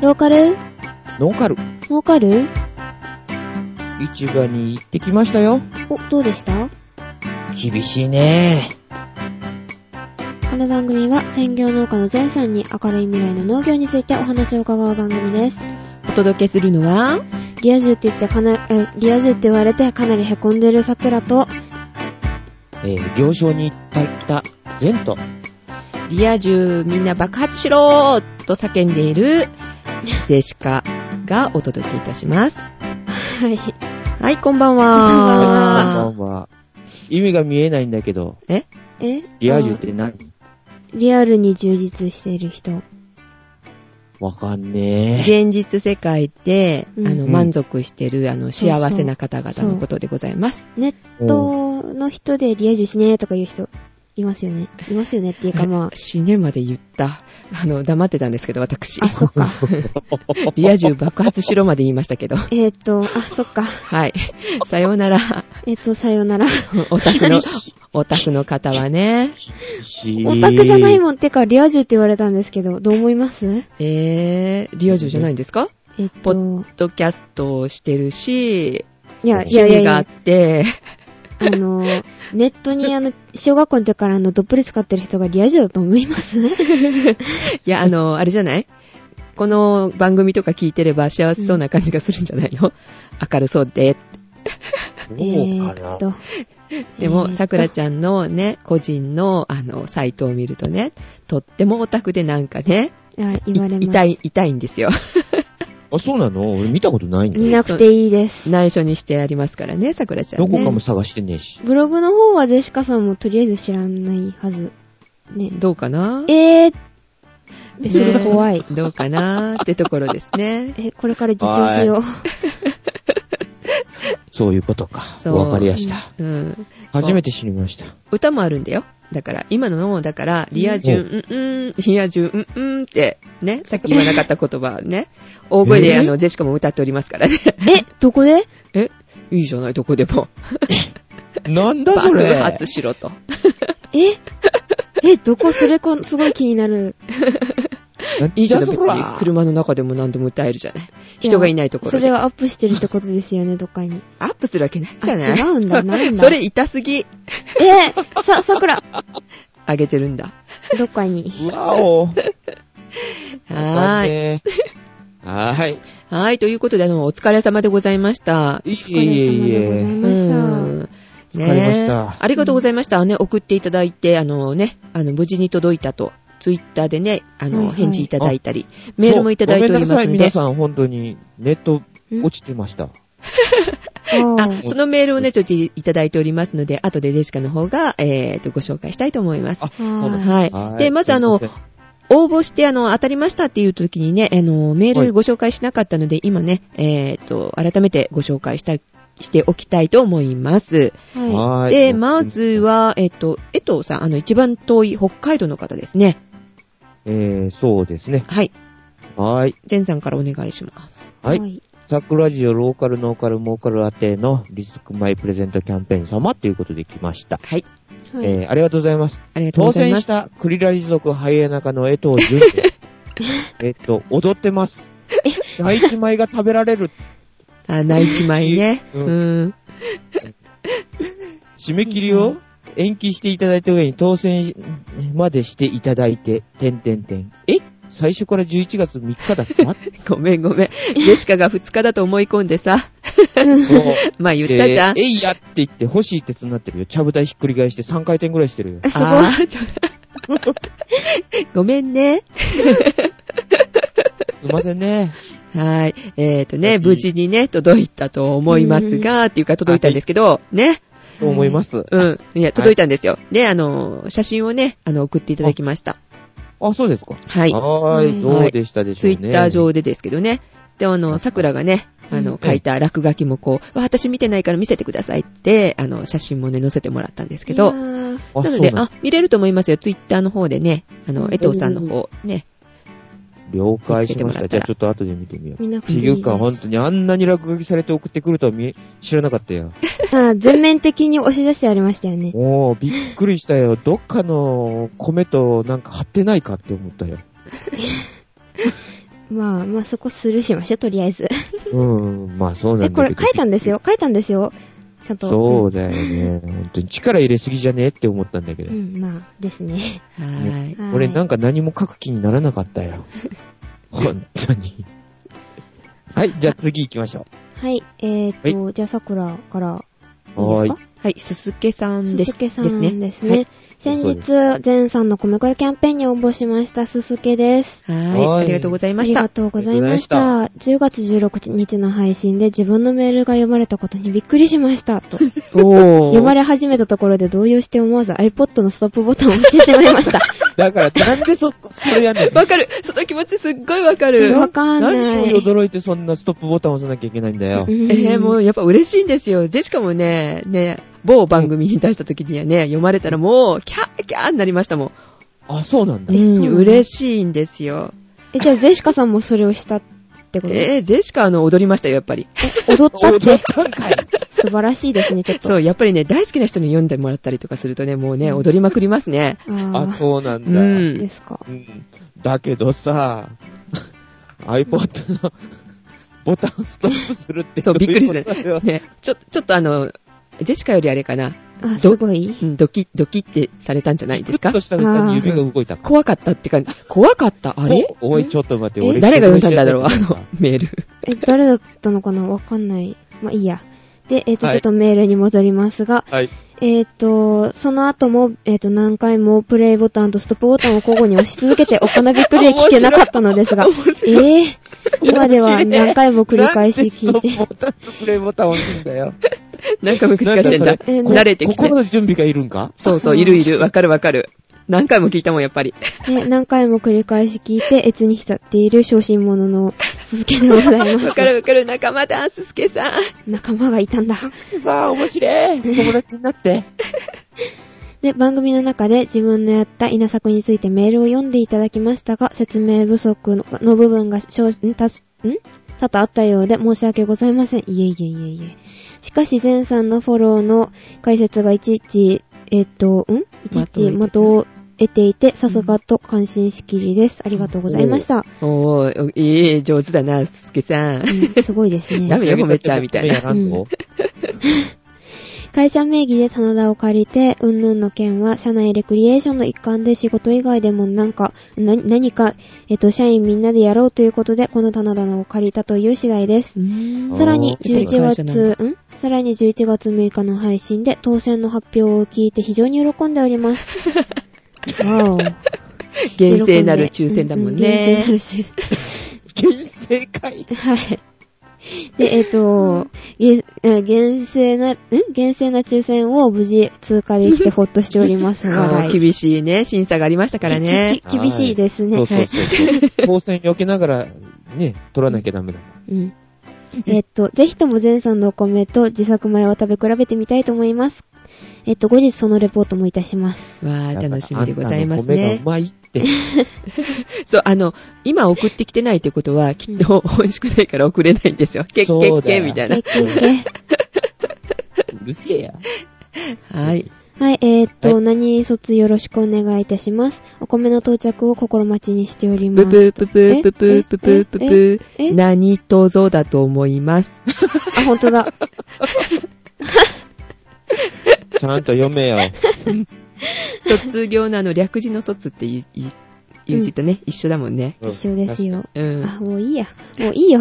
ローカル？ノーカル。儲かる市場に行ってきましたよ。お、どうでした？厳しいねこの番組は専業農家の前さんに明るい未来の農業についてお話を伺う番組です。お届けするのは、リア充って言ってかな、え、リア充って言われてかなり凹んでる桜と、えー、行商に行ったきたゼント。リア充みんな爆発しろーと叫んでいる、ゼシカがお届けいたします。はい。はい、こんばんこんばんは。はこんばんは。意味が見えないんだけど、え？リア充って何？リアルに充実している人。わかんねえ。現実世界で、うんあの、うん満足してる、あの、そうそう幸せな方々のことでございます。ネットの人でリア充しねーとか言う人、いますよね。いますよねっていうかま死ねまで言った。あの、黙ってたんですけど、私あ、。あ、そっか。リア充爆発しろまで言いましたけど。えーっと、あ、そっか。はい。さようなら。えーっと、さようなら。オタクの、オタクの方はね。オタクじゃないもん。てか、リア充って言われたんですけど、どう思います？えー、リア充じゃないんですか？えーっポとッ、ドキャストをしてるし、いや、い趣味があっ、て、あの、ネットにあの、小学校の時からあの、どっぷり使ってる人がリア充だと思います いや、あの、あれじゃない？この番組とか聞いてれば幸せそうな感じがするんじゃないの、明るそうで。えーっと。でも、さくらゃちゃんのね、個人の、あの、サイトを見るとね、とってもオタクでなんかね、ん。あ、言われます。痛い、痛いんですよ。あ、そうなの？俺見たことないんだよ。見なくていいです。内緒にしてありますからね、さくらちゃんどね。こかも探してねえし。ブログの方はゼシカさんもとりあえず知らないはず。ね。どうかな？えー、えねそれ怖い。どうかな？ってところですね。え、これから自重しよう。そういうことか。そうわかりやした。うん。初めて知りました。歌もあるんだよ。だから、今の、だから、リア充、うん、うん、リア充、うん、うんって、ね、さっき言わなかった言葉ね、大声で、えー？あの、ジェシカも歌っておりますからね。え、どこで？え、いいじゃない、どこでも。なんだそ爆れ発しろと。え？え、どこ？それこ、すごい気になる。いいじゃない、別なんだそらに。車の中でも何でも歌えるじゃない？人がいないところで。それはアップしてるってことですよね、どっかに。アップするわけないじゃあ、ない違うんだ、なんだ。それ痛すぎ。えー、さ、さくら、あげてるんだ。どっかに。うわお。はーい。い。はーい。はい、ということで、あの、お疲れ様でございました。いえお疲れいえい様でございえ。ました。うん疲れましたねありがとうございました。ね、送っていただいて、あのね、あの、無事に届いたと、ツイッターでね、あの、返事いただいたり、メールもいただいておりますそうごめんなさい、皆ので、さん、本当に、ネット落ちてました。あそのメールをね、ちょっといただいておりますので、後でデシカの方が、えーと、ご紹介したいと思います。はい。はい。で、まずあの応募して、あの、当たりましたっていう時にね、あの、メーはいルご紹介しなかったので、今ね、えーと、改めてご紹介したい、しておきたいと思います。はい。で、まずは、えっと、江藤さん、あの、一番遠い北海道の方ですね。えー、そうですね。はい。はーい。前さんからお願いします。はい。い。サクラジオローカルノーカルモーカル宛てのリスクマイプレゼントキャンペーン様ということで来ました。はい。はい。えー、ありがとうございます。ありがとうご当ざいます。選したクリラジ族ハイエナカの江藤淳です。えっと、踊ってます。第一枚が食べられる。あ、内地米ね。う うんん。締め切りを？延期していただいた上に当選までしていただいて、てんてんてん。え？最初から11月3日だって待って。ごめんごめん。ジェシカが2日だと思い込んでさ。そう。まあ言ったじゃん。でえいやって言って欲しい鉄になってるよ。ちゃぶ台ひっくり返して3回転ぐらいしてるよ。あすごい。あーちょ ごめんね。すいませんね。はい。えっ、とね、はい無事にね、届いたと思いますが、っていうか届いたんですけど、ね。と思います。うん。いや、届いたんですよ。で、あの、写真をね、あの、送っていただきました。あ、そうですか。はい。はーい。どうでしたでしょうね。ツイッター上でですけどね。で、あの、桜がね、あの、書いた落書きもこう、わ私見てないから見せてくださいって、あの、写真もね、載せてもらったんですけど、なので、あ、見れると思いますよ。ツイッターの方でね、あの、うん江藤さんの方、ね、了解しました。じゃあちょっと後で見てみよう。見なくていいです。っていうか、本当にあんなに落書きされて送ってくるとは知らなかったよ。あ全面的に押し出してありましたよね。もう、びっくりしたよ。どっかの米となんか貼ってないかって思ったよ。まあ、まあそこスルーしましょう、とりあえず。うん、まあそうなんだえ、けど。これ書いたんですよ。書いたんですよ。ちゃんと。そうだよね。本当に力入れすぎじゃねって思ったんだけど。うん、まあ、ですね。はーい。はい俺なんか何も書く気にならなかったよ。本当に。はい、じゃあ次行きましょはい、えーと、じゃあ、桜から、いいはーいですか？はい、すすけさんです。すすけさんですね。ですね。はい先日、全さんの米これキャンペーンに応募しました、すすけです。ははいい。ありがとうございました。ありがとうございました。10月16日の配信で自分のメールが読まれたことにびっくりしました。と。お読まれ始めたところで動揺して思わず iPod のストップボタンを押してしまいました。う。だから、なんでそ、それやんねん。わかる。その気持ちすっごいわかる。わかんない。何を驚いてそんなストップボタンを押さなきゃいけないんだよ。うんえー、もうやっぱ嬉しいんですよ。ジェシカもね、ね、某番組に出した時にはね、読まれたらもう、キャーキャーになりましたもん。あ、そうなんだ。えそうなんだ嬉しいんですよ。え、じゃあ、ゼシカさんもそれをしたってことえー、ジェシカあの踊りましたよ、やっぱり。踊ったっ踊ってたんかい。素晴らしいですね、ちょっと。そう、やっぱりね、大好きな人に読んでもらったりとかするとね、もうね、踊りまくりますね。あ、あそうなんだ。うーん。ですか。うんだけどさ、iPod のボタンストップするってそうびっくりするね、ちょ、ちょっとあの、ジェシカよりあれかな。あ、すごい。うんドキッ、ドキってされたんじゃないですか？グッとした途端に指が動いた。怖かったって感じ。怖かった？あれ？おおい、ちょっと待って、え？俺。誰が読んだんだろう？あの、メール。え、誰だったのかな？わかんない。まあ、いいや。で、えっ、と、はいちょっとメールに戻りますが、はい。えっ、と、その後も、えっ、と、何回もプレイボタンとストップボタンを交互に押し続けて、おかなびっくりで聞けなかったのですが、えー、今では何回も繰り返し聞いて、ボタンとプレイボタンを押すんだよ。なんかも繰り返してんだん。慣れてきて。心の準備がいるんかそうそう、いるいる。わかるわかる。何回も聞いたもん、やっぱり。で何回も繰り返し聞いて、越に浸っている小心者の続けでございまわ。かるわかる。仲間だ、すすけさん。仲間がいたんだ。さあ、面白い。友達になって。で、番組の中で自分のやった稲作についてメールを読んでいただきましたが、説明不足のの部分が少ん？たす、ん？多々あったようで申し訳ございません。いえいえいえいえ。しかし、前さんのフォローの解説がいちいち、えっと、ん？いちいち的を得ていて、さすがと感心しきりです。ありがとうございました。おー、いい、上手だな、すすけさん。うんすごいですね。ダメよ、褒めちゃうみたいな。やらんぞ会社名義で棚田を借りて、うんぬんの件は、社内レクリエーションの一環で仕事以外でもなんか、な、何か、えっと、社員みんなでやろうということで、この棚田を借りたという次第です。うんさらにあー11会社なん月、ん？さらに11月6日の配信で当選の発表を聞いて非常に喜んでおります。わお。厳正なる抽選だもんうう厳正なね。る抽 厳正会。はい。で、えっ、と、げえ厳正な、ん？厳正な抽選を無事通過できてほっとしておりますが、そうはい厳しいね、審査がありましたからね。厳しいですね。そうそうそうそう。当選避けながら、ね、取らなきゃダメだ。うん。えっと、ぜひとも前さんのお米と自作米を食べ比べてみたいと思います。えっと、後日そのレポートもいたします。わー、楽しみでございますあんたの米がうね。まいって。そう、あの、今送ってきてないってことは、きっと美味しくないから送れないんですよ。けっけっそうだよけみたいなえ、。けけ。うるせえや。はい。はい、えーっと、はい何卒よろしくお願いいたします。お米の到着を心待ちにしております。ぷぷぷぷぷぷぷぷぷぷ何とぞだと思います？あ、ほんとだ。ちゃんと読めよ。卒業のあの略字の卒っていういう字とね、一緒だもんね。一緒ですよ。うん。あ、もういいや。もういいよ。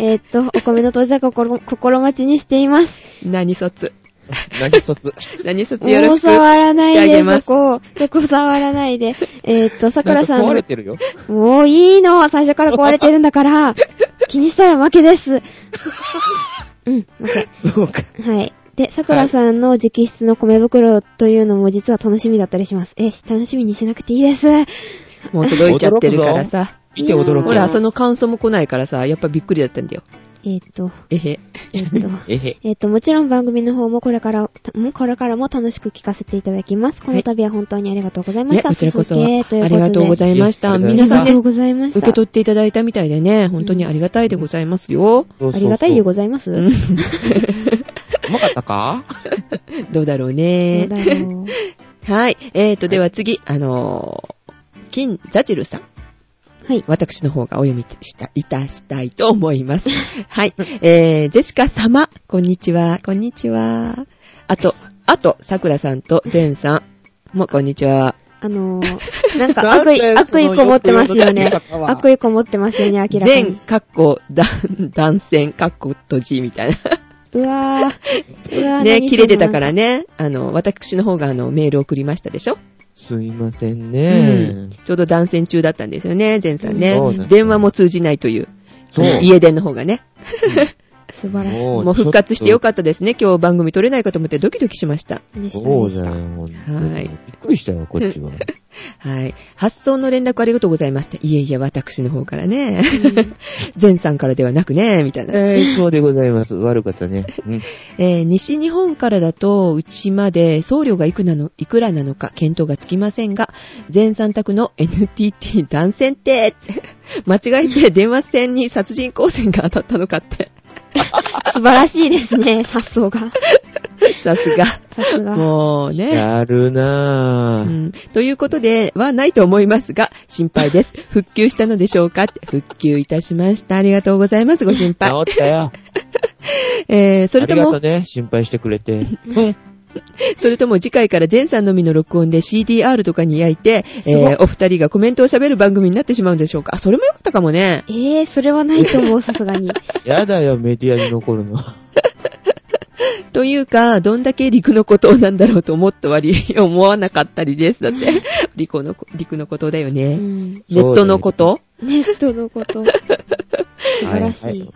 えーっと、お米の到着を心心待ちにしています。何卒？何卒？何卒もうよろしく触らないで。そこ。そこ触らないで。えーっと、さくなんからさんの壊れてるよ。もういいの最初から壊れてるんだから。気にしたら負けです。うん、負け。そうか。はい。で、さくらさんの直筆の米袋というのも実は楽しみだったりします。え、楽しみにしなくていいです。もう届いちゃってるからさ。見て驚くほら、その感想も来ないからさ、やっぱびっくりだったんだよ。えーっと、えへ。えーっと、えへ。えっと、もちろん番組の方もこれから、これからも楽しく聞かせていただきます。この度は本当にありがとうございまね、した。こちらこそありがとうございました。皆さんねありがとう、ございました。受け取っていただいたみたいでね、本当にありがたいでございますよ。そうそうそうありがたいでございます。うんうまかったか？どうだろうどうね。だろう。はい。えーと、では次、あのー、金ザジルさん。はい。私の方がお読みした、いたしたいと思います。はい。えー、ジェシカ様、こんにちは、こんにちは。あと、あと、桜さんとゼンさんもこんにちは。あのー、なんか悪意、悪意こもってますよね。悪意こもってますよね、明らか全、に。かっこ、だ断線、かっこ閉じ、みたいな。うわー。うわー。ね、何切れてたからね。ね。あの、私の方があの、メール送りましたでしょ？すいませんね。ちょうど断線中だったんですよね、ゼンさんね電話も通じないという。そう。家電の方がね。素晴らしももう復活してよかったですね。今日番組撮れないかと思ってドキドキしました。い。でした、そうでした。だよ、ほんはいびっくりしたよ、こっちは。はい。発送の連絡ありがとうございますって。いえいえ、私の方からね。ゼンさんからではなくね、みたいな。えー、そうでございます。悪かったね。うん。えー西日本からだと、うちまで送料がいくなの、いくらなのか見当がつきませんが、全三択の NTT 断線って、間違えて電話線に殺人光線が当たったのかって。素晴らしいですね、発想が。さすが。さすが。もうね。やるなぁ。うん、ということではないと思いますが、心配です。復旧したのでしょうか？って復旧いたしました。ありがとうございます。ご心配。治ったよ。えー、それともありがとう、ね。心配してくれて。うん。それとも次回から全さんのみの録音で CDR とかに焼いて、えー、お二人がコメントを喋る番組になってしまうんでしょうか？あ、それもよかったかもね。えー、それはないと思う、さすがに。やだよ、メディアに残るの。というか、どんだけ陸のことなんだろうと思った割、思わなかったりです。だって、陸のこ、陸のことだようね。ん。ネットのこと？ネットのこと。素晴らしい。はは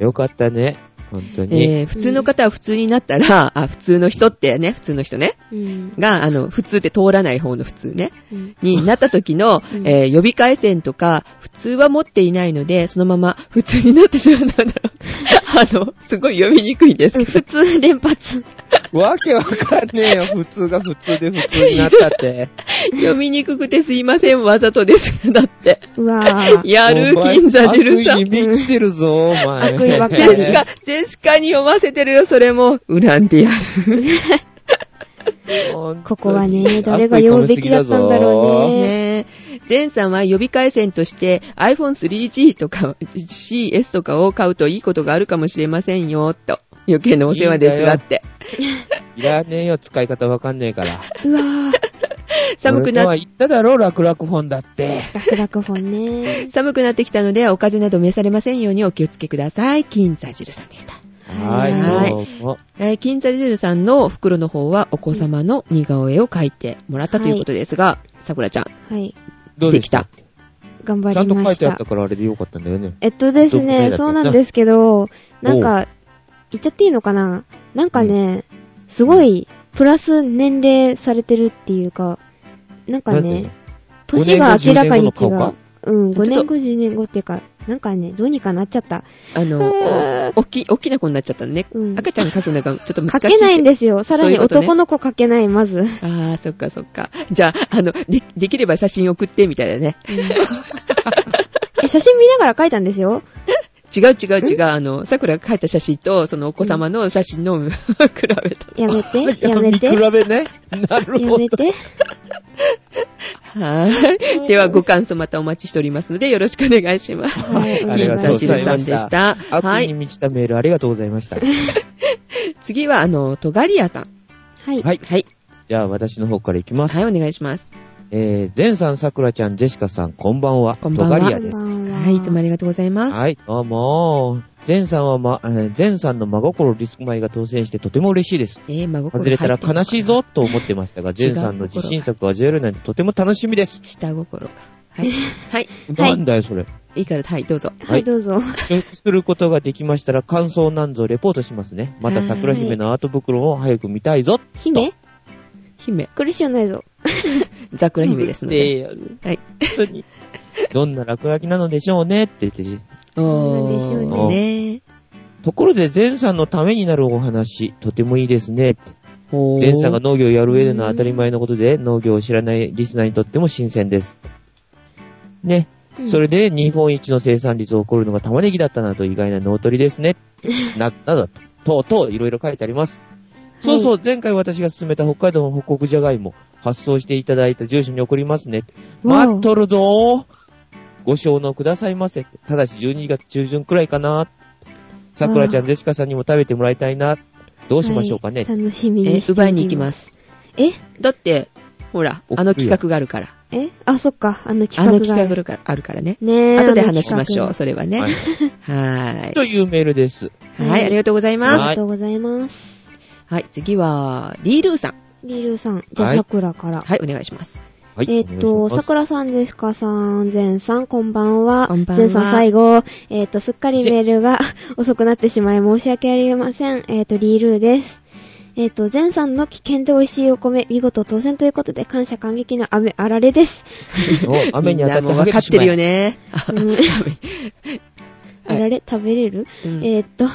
よかったね。本当に。えー、普通の方は普通になったら、あ、普通の人ってね、普通の人ね。うん。が、あの、普通って通らない方の普通ね。うんになった時の、うんえー予備回線とか、普通は持っていないので、そのまま普通になってしまうんだろう。あの、すごい読みにくいですけど。普通連発。わけわかんねえよ。普通が普通で普通になったって。読みにくくてすいません、わざとです。だって。うわぁ。やる、金座汁さん。悪意に満ちてるぞ、お前。悪意ばっかりジェシカ、ジェシカに読ませてるよ、それも。恨んでやる。ここはね、誰が読むべきだったんだろうね。ねえ。ゼンさんは予備回線として iPhone3G とか CS とかを買うといいことがあるかもしれませんよ、と。余計なお世話ですがって。いらねえよ、使い方わかんねえから。うわぁ。寒くなっ俺とは言っただろ、楽々本だって。楽々本ね。寒くなってきたので、お風邪など召されませんようにお気をつけください。金座汁さんでした。はい、はい金座汁さんの袋の方はお子様の似顔絵を描いてもらったということですが、さくらちゃん。はい。どうでした？で頑張ちゃんとりました書いてあった。からあれでよかったんだよね。えっとですね、たそうなんですけど、なんか、言っちゃっていいのかな？なんかね、すごい、プラス年齢されてるっていうか、なんかね、年が明らかに違5年後10年後の顔う。うん、5ちょっと年後、10年後っていうか、なんかね、どうにかなっちゃった。あの、お、おっき、おっきな子になっちゃったのね。うん。赤ちゃん描くのがちょっと難しい。書けないんですよ。さらに男の子書けない、まず。ああ、そっかそっか。じゃあ、あの、で、できれば写真送って、みたいなね。え写真見ながら書いたんですよ。違う違う違う。あの、桜が描いた写真と、そのお子様の写真の 比べた。やめて、やめて見、比べね。なるほど。やめて。はい。では、ご感想またお待ちしておりますので、よろしくお願いします。はい、おありが金座とうございました汁さんでした。はい。に満ちたメールありがとうございました。次は、あの、トガリアさん。はい。はい。はい。じゃあ私の方からいきます。はい、お願いします。えー、ゼンさん、さくらちゃん、ジェシカさん、こんばんは。こんばんはトガリアです。はい、いつもありがとうございます。はい、どうも。ゼンさんはま、えーゼンさんの真心リスク米が当選してとても嬉しいです。えー、真心外れたら悲しいぞと思ってましたが、ゼンさんの自信作が味わえるなんてとても楽しみです。下心か。はい。はい。はいなんだよ、それ。いいから、はい、どうぞ。はい、どうぞ。することができましたら感想なんぞレポートしますね。また桜姫のアート袋を早く見たいぞ。姫？姫。苦しゅうないぞ。桜姫ですので。よ。はい。本当に。どんな落書きなのでしょうね？って言って、おなんでしょうー、ね。ところで、ゼンさんのためになるお話、とてもいいですね。おーゼンさんが農業をやる上での当たり前のことで、農業を知らないリスナーにとっても新鮮です。ね。うんそれで、日本一の生産率を誇るのが玉ねぎだったなと意外な脳取りですね。な、などと、とうとういろいろ書いてあります。そうそう、前回私が勧めた北海道の北国じゃがいも、発送していただいた住所に送りますね。待っとるぞー。ご承納くださいませ。ただし12月中旬くらいかな。さくらちゃん、デシカさんにも食べてもらいたいな。どうしましょうかね。はい楽しみにえして、奪いに行きま。す。え？だって、ほら、あの企画があるから。え？あ、そっか。あのあ企画が。の企画があるからあるからね。ねえ。後で話しましょう、あのそれはね。は はいというメールです。はい、ありがとうございます。企画ありがとうございます。はい、次は、リールーさん。リールーさん、じゃあ、はい桜から。はい、お願いします。はい。えーっと、お願いします桜さん、デシカさん、ゼンさん、こんばんは。こんばんはゼンさん、最後。えーっと、すっかりメールが 遅くなってしまい申し訳ありません。えーっと、リールーです。えーっと、ゼンさんの危険で美味しいお米、見事当選ということで、感謝感激の雨あられです。お 雨に当たって分かってるよね。うん あられ？食べれる、うんえーっと、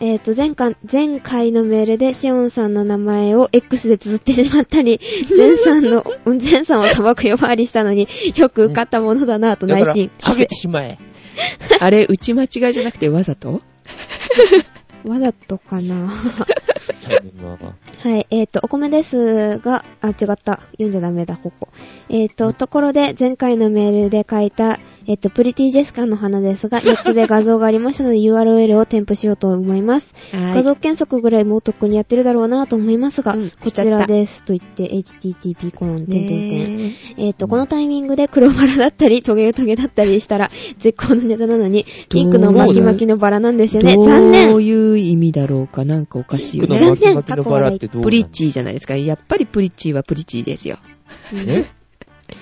えーっと、前回、前回のメールでシオンさんの名前を X で綴ってしまったり、ゼンさんの、ゼンさんを砂漠呼ばわりしたのによく受かったものだなとだから内心。、はげてしまえ。あれ、打ち間違いじゃなくてわざと？わざとかな残念なはい、えっ、と、お米ですが、あ、違った。読んじゃダメだ、ここ。えっ、と、ところで、前回のメールで書いた、えっ、と、プリティジェスカの花ですが、ネットで画像がありましたので URL を添付しようと思います。はい画像検索ぐらいもうとっくにやってるだろうなと思いますが、うんこちらですと言って、http コロン、点々点。ねえっ、と、このタイミングで黒バラだったり、トゲトゲだったりしたら、絶好のネタなのに、ピンクの巻き巻きのバラなんですよね。残どう念いう意味だろうかなんかおかしいよね。ピンクの巻き巻きのバラってどうなのプリッチーじゃないですか。やっぱりプリッチーはプリッチーですよ。え？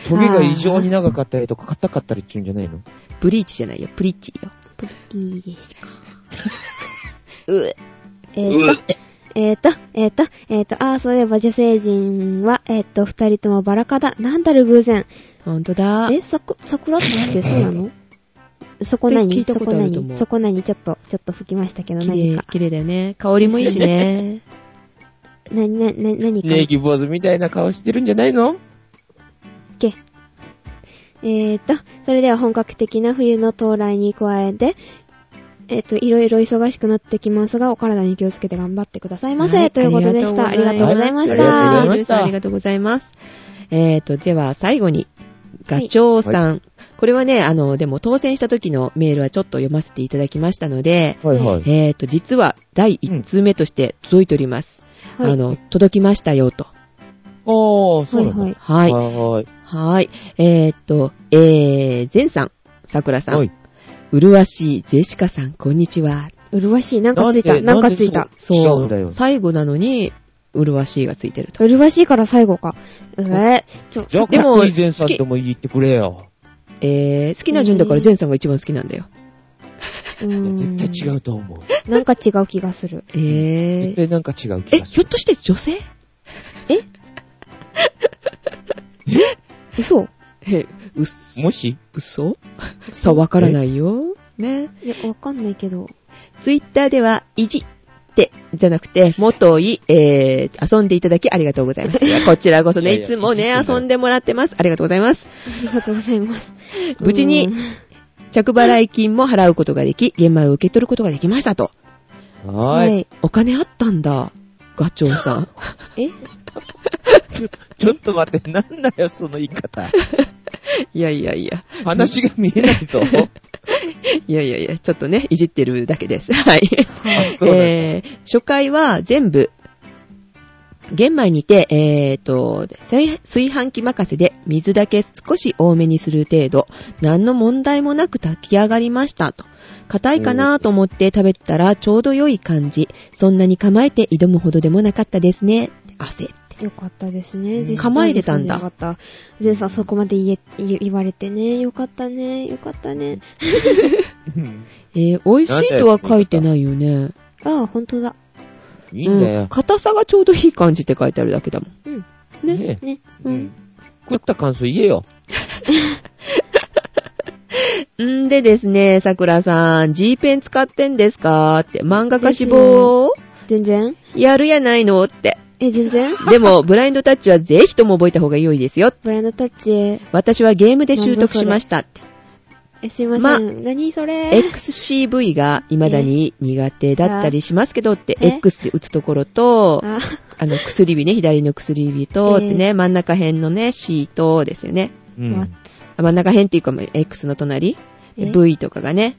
トゲが異常に長かったりとか硬かったりって言うんじゃないの？ブリーチじゃないよ。プリッチーよ。プリティですか。うえーと、えーと、えーと、えーと、ああ、そういえば女性陣は、えーと、二人ともバラ科だ。なんだろ、偶然。ほんとだ。え、さく、桜ってそうなの？そこって何そこ何そこ何ちょっと、ちょっと吹きましたけど、綺何か、。麗綺麗だよね。香りもいいしね。な、な、な、何か。ネギ坊主みたいな顔してるんじゃないの？け。えーと、それでは本格的な冬の到来に加えて、えっ、と、いろいろ忙しくなってきますが、お体に気をつけて頑張ってくださいませ。はいということでした。ありがとうございましありがとうございた。ましたありがとうございます。えーと、では最後に、ガチョウさん。これはね、あの、でも当選した時のメールはちょっと読ませていただきましたので、はいはい。えーと、実は第1通目として届いております。はいあの、届きましたよと。おー、そうなんだ。はいはい。はい。はい。えーっと、えー、ゼンさん、さくらさん、はい。うるわしいゼシカさん、こんにちは。うるわしい。なんかついた。で？なんかついた。。そう。最後なのに、うるわしいがついてると。うるわしいから最後か。えー、ちょ、じゃあ、でもかっこいい前さんとも言ってくれよ。えー、好きな順だからゼンさんが一番好きなんだよ。うーん絶対違うと思う。なんか違う気がする。えー絶、対なんか違う気え、がする。ひょっとして女性？嘘？え、うっそ、もし？嘘？さあ、わからないよ。ね。いや、わかんないけど。ツイッターでは、いじって、じゃなくて、もとい、えー、遊んでいただきありがとうございます。こちらこそね、いつもね、遊んでもらってます。ありがとうございます。ありがとうございます。無事にうん着払い金も払うことができ、玄米を受け取ることができましたと。は。い。お金あったんだ。ガチョウさん。え？ちょ、ちょっと待って、なんだよ、その言い方。いやいやいや。話が見えないぞ。いやいやいや、ちょっとね、いじってるだけです。はい。えー、初回は全部、玄米にて、えーと、炊炊飯器任せで水だけ少し多めにする程度、何の問題もなく炊き上がりましたと。硬いかなと思って食べたらちょうど良い感じ。そんなに構えて挑むほどでもなかったですね。汗って。よかったですね。うん構えてたんだよかった。ゼンさんそこまで言え、言言われてね。よかったね。よかったね。う んえー、美味しいとは書いてないよね。ああ、ほんとだ。うんいいんだよ。硬さがちょうどいい感じって書いてあるだけだもん。うん。ね。ねね。ううんん。食った感想言えよ。んでですね、桜さん、G ペン使ってんですかって、漫画家志望？全然やるやないのって。え、全然？でも、ブラインドタッチはぜひとも覚えた方が良いですよ。ブランドタッチ。私はゲームで習得しましたって。え、すいません。ま何それ？XCV が未だに苦手だったりしますけどって、え？X で打つところと、あ、あの、薬指ね、左の薬指と、ええってね、真ん中辺のね、C とですよね。うん。わ真ん中辺っていうか、X の隣？え？V とかがね。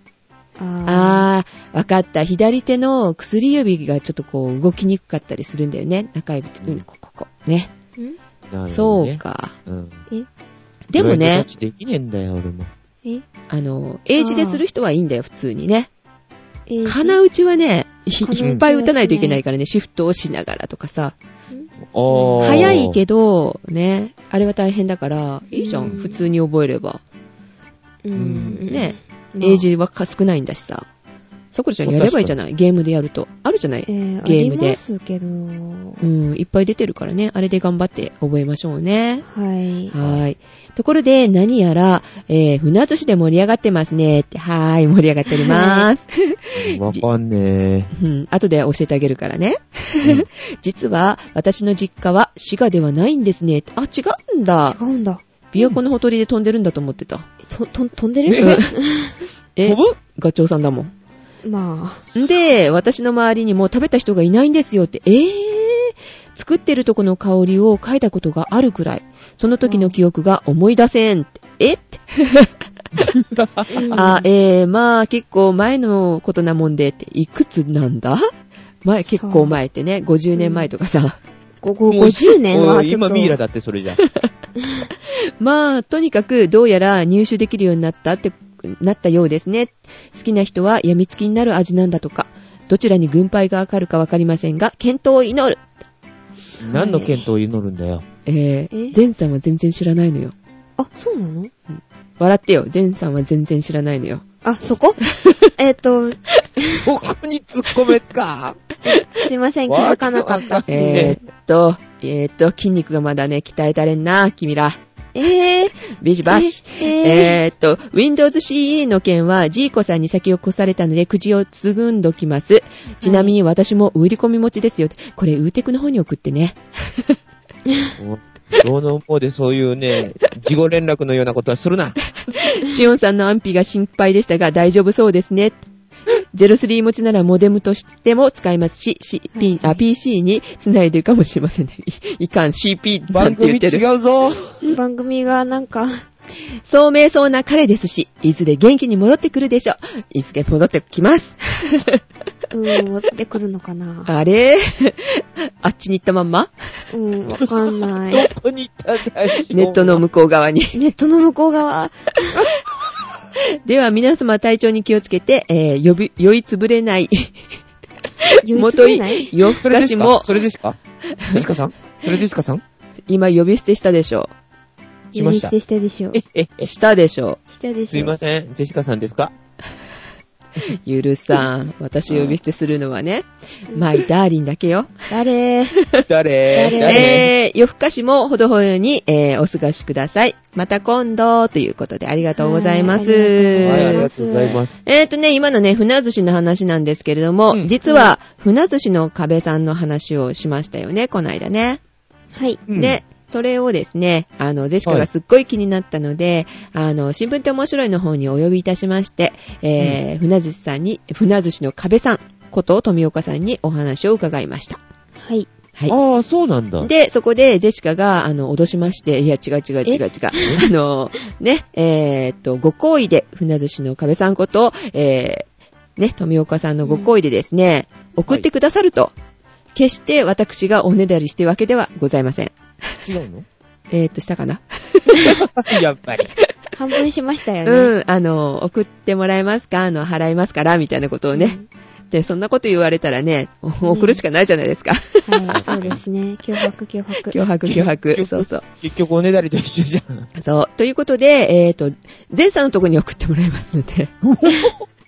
ああー、わかった。左手の薬指がちょっとこう動きにくかったりするんだよね。中指と、うん、ここ、ここ。ね。そうか。うん。え？でもねできねえんだよ、俺も。え？あの、英字でする人はいいんだよ、普通にね。えー金打ちはね、いっぱい打たないといけないからね、シフトをしながらとかさ。早いけど、ね、あれは大変だから、いいじゃん、うん普通に覚えれば。うん。ね、まあ英字は少ないんだしさ。さくらちゃんやればいいじゃないゲームでやると。あるじゃないえー、ゲームでありますけど、うん、いっぱい出てるからね。あれで頑張って覚えましょうね。はい。はーい。ところで、何やら、えー、船寿司で盛り上がってますねって、はーい、盛り上がっております。わかんねうん、後で教えてあげるからね。え。うん 実は、私の実家は滋賀ではないんですね。あ、違うんだ。違うんだ。琵琶湖のほとりで飛んでるんだと思ってた。と、と、飛んでる？え？え飛、ぶ？ガチョウさんだもん。まんで、私の周りにも食べた人がいないんですよって、えー、作ってるとこの香りを嗅いだことがあるくらい。その時の記憶が思い出せんって。えって。あ。えー、まあ結構前のことなもんでって、いくつなんだ？前、結構前ってね、50年前とかさ。ごご50年おは。今ミイラだって、それじゃ。まあ、とにかくどうやら入手できるようになったって、なったようですね。好きな人は病みつきになる味なんだとか。どちらに軍配がわかるかわかりませんが、健闘を祈る。何の健闘を祈るんだよ。えー、え？ゼンさんは全然知らないのよ。あ、そうなの？笑ってよ。ゼンさんは全然知らないのよ。あ、そこ？えっと、そこに突っ込めっか。すいません、気づかなかった。えー、っと、えー、っと、筋肉がまだね、鍛えたれんな、君ら。えー、ビジバシ。えー？えー？っと、Windows CE の件は、ジーコさんに先を越されたので、くじをつぐんどきます。ちなみに私も売り込み持ちですよ。これ、ウーテクの方に送ってね。どうの方でそういうね、事後連絡のようなことはするな。シオンさんの安否が心配でしたが、大丈夫そうですね。03持ちならモデムとしても使えますし、C はい PC に繋いでるかもしれませんね。いいかん、CP な番組んて言ってる。違うぞ。番組がなんか、聡明そうな彼ですし、いずれ元気に戻ってくるでしょう。いずれ戻ってきます。うん、持ってくるのかな。あれ？あっちに行ったまんま？うん、わかんない。どこに行ったんだよネットの向こう側に。ネットの向こう側？では皆様体調に気をつけて、えー、呼び、酔いつぶれない。酔いつ元いぶれない？夜更それですか？かしも、それですかデスカさん？それですかさん？今呼び捨てしたでしょしました呼び捨てしたでしょう。え、え、したでしょしたでしょすいません。ジェシカさんですか？ゆるさん。私呼び捨てするのはね、マイダーリンだけよ。誰？誰？誰誰えー、夜更かしもほどほどに、えー、お過ごしください。また今度、ということでありがとうございます。はい、ありあがとうございます。えーとね、今のね、船寿司の話なんですけれども、うん実は、船寿司の壁さんの話をしましたよね、この間ね。はい。うんで、それをですね、あの、ジェシカがすっごい気になったので、あの、新聞って面白いの方にお呼びいたしまして、えー、船寿司さんに、船寿司の壁さんこと富岡さんにお話を伺いました。はい。はい。ああ、そうなんだ。で、そこでジェシカが、あの、脅しまして、いや、違う違う違う違う。あの、ね、えーっと、ご好意で、船寿司の壁さんこと、えー、ね、富岡さんのご好意でですね、送ってくださると、決して私がおねだりしてるわけではございません。違うの？えーっと、したかな？やっぱり。半分しましたよね。うん、あの、送ってもらえますか？あの、払いますから？みたいなことをね。で、そんなこと言われたらね、送るしかないじゃないですか。うん。はい、そうですね。脅迫、脅迫。脅迫、脅迫。そうそう。結局おねだりと一緒じゃん。そう。ということで、えーっと、前さんのとこに送ってもらいますので。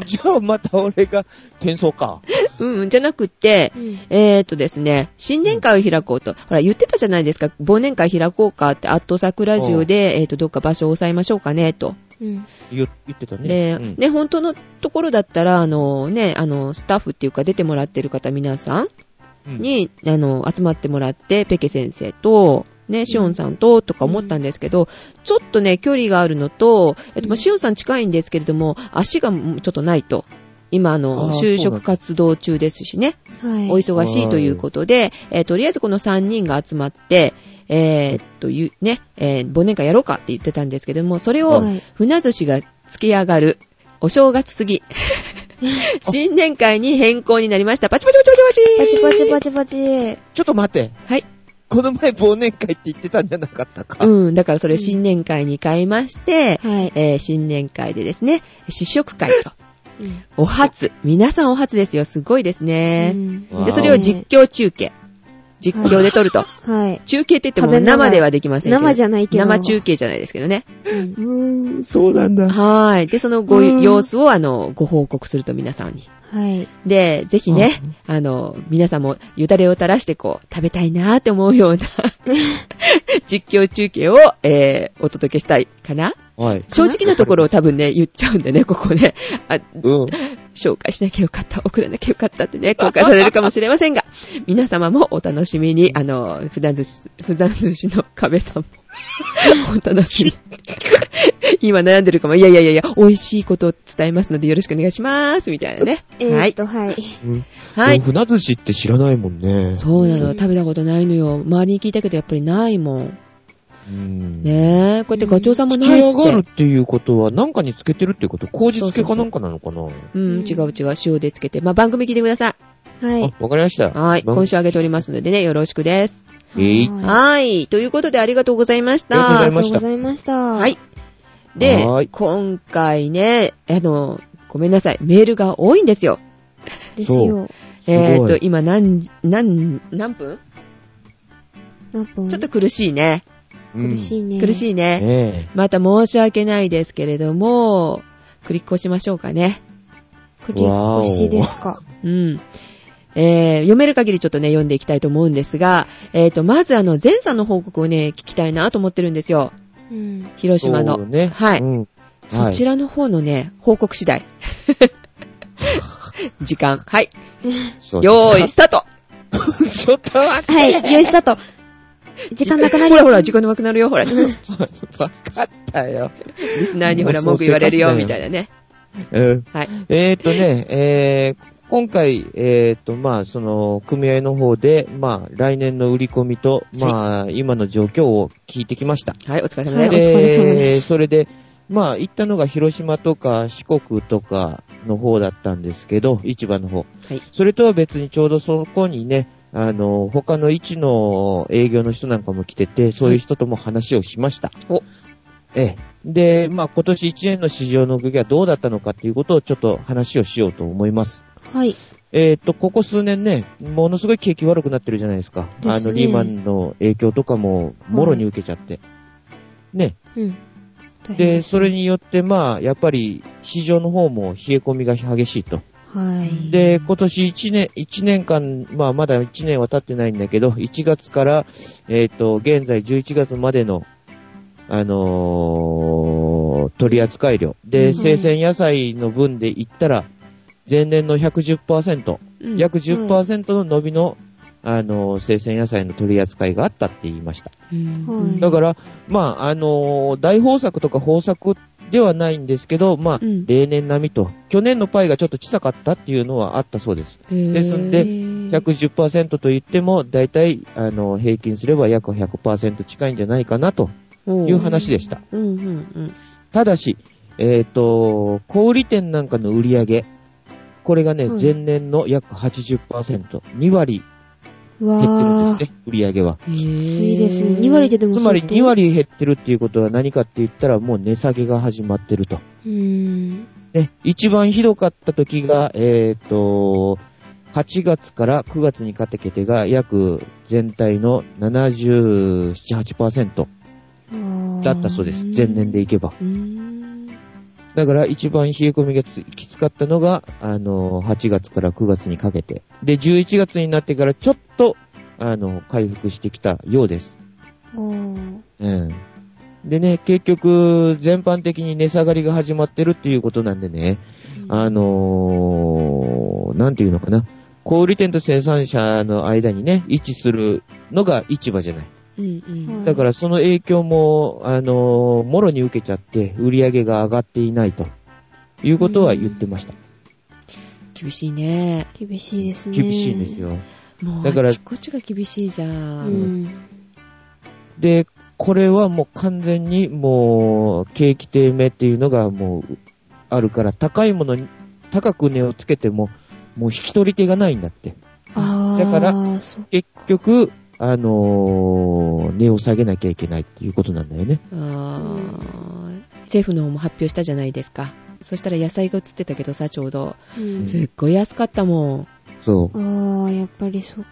じゃあまた俺が転送か。うん、じゃなくって、うんえーっとですね、新年会を開こうと。ほら、言ってたじゃないですか。忘年会開こうかって、アットサクラジオで、えーっと、どっか場所を押さえましょうかね、と。うん。言言ってたね。で、うんね、本当のところだったら、あの、ね、あの、スタッフっていうか出てもらってる方皆さんうんに、あの、集まってもらって、ペケ先生と、ね、シオンさんと、とか思ったんですけど、ちょっとね、距離があるのと、えっと、まあ、シオンさん近いんですけれども、足がちょっとないと。今、あの、就職活動中ですしね、はい。お忙しいということで、えーとりあえずこの3人が集まって、えーっと、いうね、えー忘年会やろうかって言ってたんですけども、それをはい船寿司が付け上がるお正月過ぎ、新年会に変更になりました。パチパチパチパチパチパチパチパチパチ。ちょっと待って。はい。この前忘年会って言ってたんじゃなかったか。うん、だからそれを新年会に変えまして、はい。えー新年会でですね、試食会と。うんお初。皆さんお初ですよ。すごいですね。わで、それを実況中継。実況で撮ると。はい。中継って言っても食べながら生ではできませんけど。生じゃないけど。生中継じゃないですけどね。うんうーん、そうなんだ。はーい。で、そのごうん様子を、あの、ご報告すると皆さんに。はい。で、ぜひね、あの、皆さんもよだれを垂らしてこう、食べたいなーって思うような 実況中継を、えー、お届けしたいかな？はい。正直なところを多分ね、言っちゃうんでね、ここね。あ、うん。紹介しなきゃよかった、送らなきゃよかったってね、後悔されるかもしれませんが、皆様もお楽しみに、あの、普段寿司、普段寿司の壁さんも、お楽しみ。今悩んでるかも、いやいやいやいや、美味しいことを伝えますのでよろしくお願いします、みたいなね。はい。えーっと、はい。うんはいでも。船寿司って知らないもんね。そうなの、食べたことないのよ。周りに聞いたけどやっぱりないもん。うん。ねえ、こうやってガチョウさんも付ないって。け上がるっていうことは、何かにつけてるってこと？麹漬けかなんかなのかな？うん、違う違う、塩でつけて。まあ、番組聞いてくださはいあ。、わかりました。い。はい。番今週あげておりますのでね、よろしくです。えいはいはい。ということでありがとうございました。ありがとうございましたありがとうございました。はい。で今回ね、あの、ごめんなさい、メールが多いんですよ。ですよ。えっ、と、すごい今何、何、何分？何分？ちょっと苦しいね。うん苦しいね。苦しいね。ねまた申し訳ないですけれども、クリックをしましょうかね。クリックしですか。うん。えー、読める限りちょっとね、読んでいきたいと思うんですが、えっ、と、まずあの、前さんの報告をね、聞きたいなと思ってるんですよ。うん。広島の。ね。はいうんそちらの方のね、報告次第。時間。はい。よーい、スタートちょっと待って。はい、よいスタート。時間なくなりほらほら、時間なくなるよ、ほら。リわかったよ。スナーにほら、文句言われるよ、みたいなね。うん。はい。えーっとね、えー、今回、えーっと、まあ、その、組合の方で、まあ、来年の売り込みと、まあ、今の状況を聞いてきました。はい、お疲れ様はいです。でで、それで、まあ、行ったのが広島とか四国とかの方だったんですけど、市場の方。はいそれとは別にちょうどそこにね、あの、他の市の営業の人なんかも来てて、そういう人とも話をしました。おええ。で、まあ、今年1年の市場の動きはどうだったのかっていうことをちょっと話をしようと思います。はい。えーっと、ここ数年ね、ものすごい景気悪くなってるじゃないですか。ですねあの、リーマンの影響とかも、もろに受けちゃって。ね。うん。で、ですそれによって、まあ、やっぱり、市場の方も冷え込みが激しいと。はい。で、今年1年、一年間、まあ、まだ1年は経ってないんだけど、1月から、えっ、と、現在11月までの、あのー取り扱い量。で、うん生鮮野菜の分で言ったら、前年の110%、うん。約10%の伸びの、あのー生鮮野菜の取り扱いがあったって言いました。うん。はい。だから、まあ、あのー大豊作とか豊作ではないんですけど、まあ、うん。例年並みと、去年のパイがちょっと小さかったっていうのはあったそうです。ですんでへー110%と言っても、だいたい、あの、平均すれば約100%近いんじゃないかなという話でした。ただし、えっ、と、小売店なんかの売り上げ、これがね、うん前年の約80%、2割う減ってるんわですね、売り上げは。へーいいですね。2割ででもつまり相当2。割減ってるっていうことは何かって言ったらもう値下げが始まってると。うーん。ね、一番ひどかった時が、えっ、と、8月から9月にかけてが約全体の77、8%だったそうです。前年でいけば。うーん。だから一番冷え込みがつきつかったのが、あの、8月から9月にかけて。で、11月になってからちょっと、あの、回復してきたようです。うん。でね、結局、全般的に値下がりが始まってるっていうことなんでね、あのー、なんていうのかな。小売店と生産者の間にね、位置するのが市場じゃない。うんうんはいだからその影響も、あのーもろに受けちゃって、売り上げが上がっていないということは言ってました。厳しいね。厳しいですね。厳しいんです。よ。もう、だからあちこちが厳しいじゃ。うんん。で、これはもう完全にもう、景気低迷っていうのがもう、あるから、高いものに、高く値をつけても、もう引き取り手がないんだって。だからそ結局、あのー値を下げなきゃいけないっていうことなんだよね。あー政府の方も発表したじゃないですか。そしたら野菜が映ってたけどさ、ちょうど。うんすっごい安かったもん。そう。あー、やっぱりそう。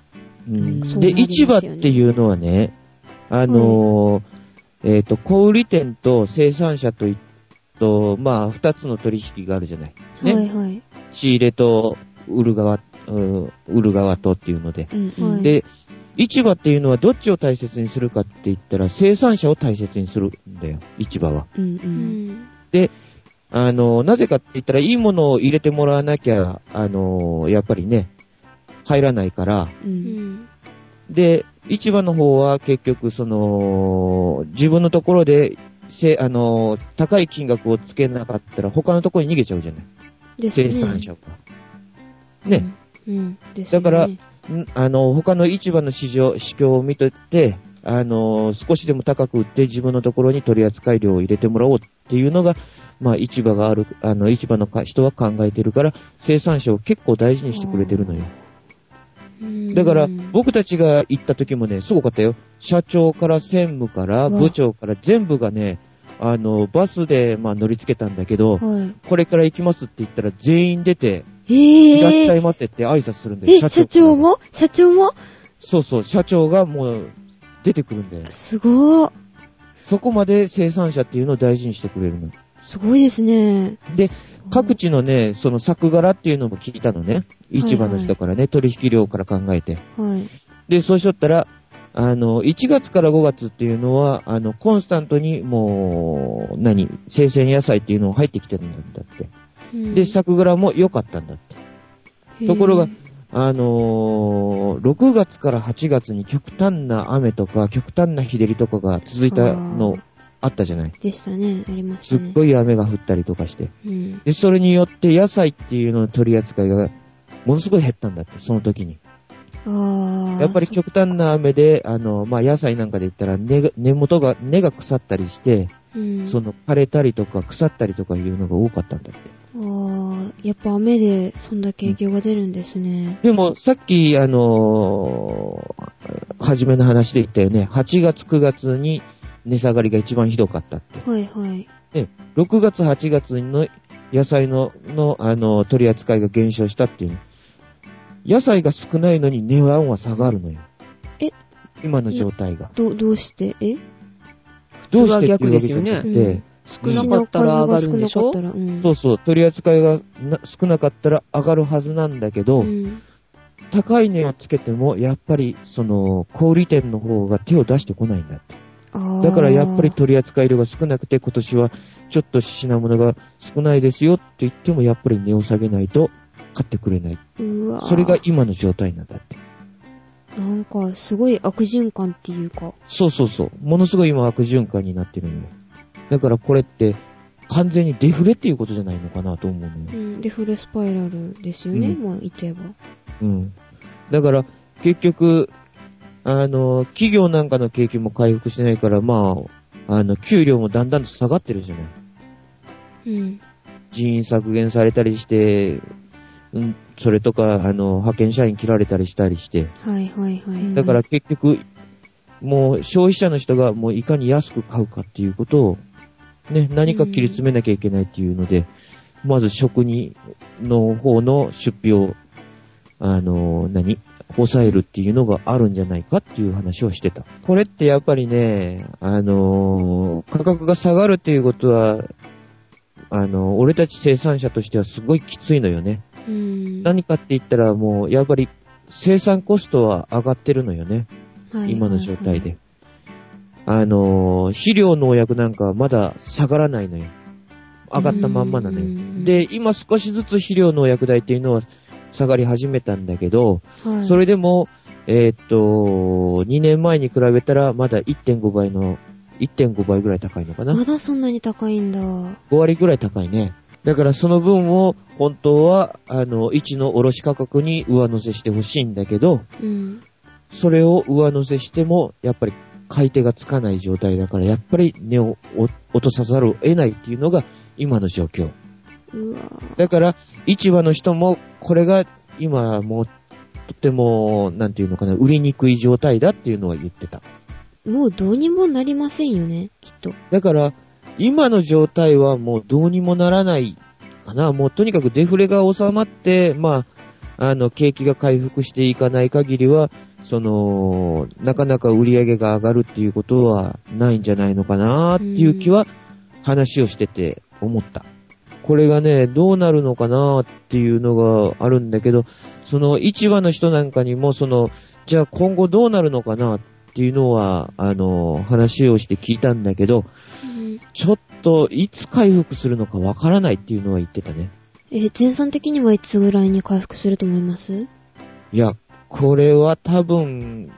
うんで、そうなります市場っていうのはね、あのーえっ、と、小売店と生産者とい、と、まあ、二つの取引があるじゃない。ね。はいはい。仕入れと売る側、うん売る側とっていうので。うんうんはいで、市場っていうのはどっちを大切にするかって言ったら、生産者を大切にするんだよ、市場は。うんう。うんん。あの、なぜかって言ったら、いいものを入れてもらわなきゃ、あの、やっぱりね、入らないから、う。うんん。で、市場の方は結局、その、自分のところで、せ、あの、高い金額をつけなかったら、他のところに逃げちゃうじゃない。ですね。生産者が。ね。うん。ですよねだから、んあの、他の市場の市場、市況を見とって、あの、少しでも高く売って自分のところに取扱い量を入れてもらおうっていうのが、まあ、市場がある、あの、市場のか人は考えてるから、生産者を結構大事にしてくれてるのよ。うんだから、僕たちが行った時もね、すごかったよ。社長から専務から部長から全部がね、あの、バスで、まあ、乗り付けたんだけど、はい。これから行きますって言ったら全員出て、えいらっしゃー。いませって挨拶するんだよ。え、社長も？社長も？そうそう、社長がもう出てくるんだよ。すごー。そこまで生産者っていうのを大事にしてくれるの。すごいですね。で、各地のね、その作柄っていうのも聞いたのね。市場の人からね、取引量から考えて。はい。で、そうしとったら、あの、1月から5月っていうのは、あの、コンスタントにもう、何、生鮮野菜っていうのを入ってきてるんだって。うんで、作柄も良かったんだって。ところがあのー6月から8月に極端な雨とか、極端な日照りとかが続いたのあったじゃない。でしたね。ありましすたね。っごい雨が降ったりとかして。うん。で、それによって野菜っていうのの取り扱いが、ものすごい減ったんだって、その時に。やっぱり極端な雨で、あの、まあ、野菜なんかで言ったら根が、根元が、根が腐ったりして、うん。その枯れたりとか腐ったりとかいうのが多かったんだって。あー。やっぱ雨でそんだけ影響が出るんですね。でも、さっき、あのー初めの話で言ったよね、8月9月に値下がりが一番ひどかったって。はいはい。6月8月の野菜の、の、あの、取り扱いが減少したっていう。野菜が少ないのに値段は下がるのよ。え？今の状態が。ど、どうして？え？どうしてっていうわ少なかったら上がるんでしょ？うん。そうそう、取り扱いがな少なかったら上がるはずなんだけど、うん。高い値をつけても、やっぱり、その、小売店の方が手を出してこないんだって。だからやっぱり取り扱い量が少なくて、今年はちょっと品物が少ないですよって言っても、やっぱり値を下げないと買ってくれない。それが今の状態なんだって。なんか、すごい悪循環っていうか。そうそうそう。ものすごい今悪循環になってるのよ。だからこれって、完全にデフレっていうことじゃないのかなと思うのよう。ん。デフレスパイラルですよね。うんもう言っちゃえば。うん。だから、結局、あの、企業なんかの景気も回復してないから、まあ、あの、給料もだんだんと下がってるじゃない。うん。人員削減されたりして、うん、それとか、あの、派遣社員切られたりしたりして。はいはいはい。だから結局、もう消費者の人がもういかに安く買うかっていうことを、ね、何か切り詰めなきゃいけないっていうので、まず職人の方の出費を、あの、何抑えるっていうのがあるんじゃないかっていう話をしてた。これってやっぱりね、あの、価格が下がるっていうことは、あの、俺たち生産者としてはすごいきついのよね。うん。何かって言ったらもう、やっぱり生産コストは上がってるのよね。はい今の状態で。。あのー、肥料農薬なんかはまだ下がらないのよ。上がったまんまなのようん。で、今少しずつ肥料農薬代っていうのは下がり始めたんだけど、はい、それでも、えーっと、2年前に比べたらまだ1.5倍の、1.5倍ぐらい高いのかな。まだそんなに高いんだ。5割ぐらい高いね。だからその分を本当は、あの、1の卸価格に上乗せしてほしいんだけど、うん。それを上乗せしても、やっぱり買い手がつかない状態だから、やっぱり値を落とさざるを得ないっていうのが今の状況。だから、市場の人も、これが今もう、とても、なんていうのかな、売りにくい状態だっていうのは言ってた。もうどうにもなりませんよね、きっと。だから、今の状態はもうどうにもならないかな。もうとにかくデフレが収まって、まあ、あの、景気が回復していかない限りは、その、なかなか売り上げが上がるっていうことはないんじゃないのかなっていう気は話をしてて思った。これがね、どうなるのかなっていうのがあるんだけど、その市場の人なんかにも、その、じゃあ今後どうなるのかなっていうのは、あの、話をして聞いたんだけど、うんちょっといつ回復するのかわからないっていうのは言ってたね。え、全産的にはいつぐらいに回復すると思います？いや、これは多分、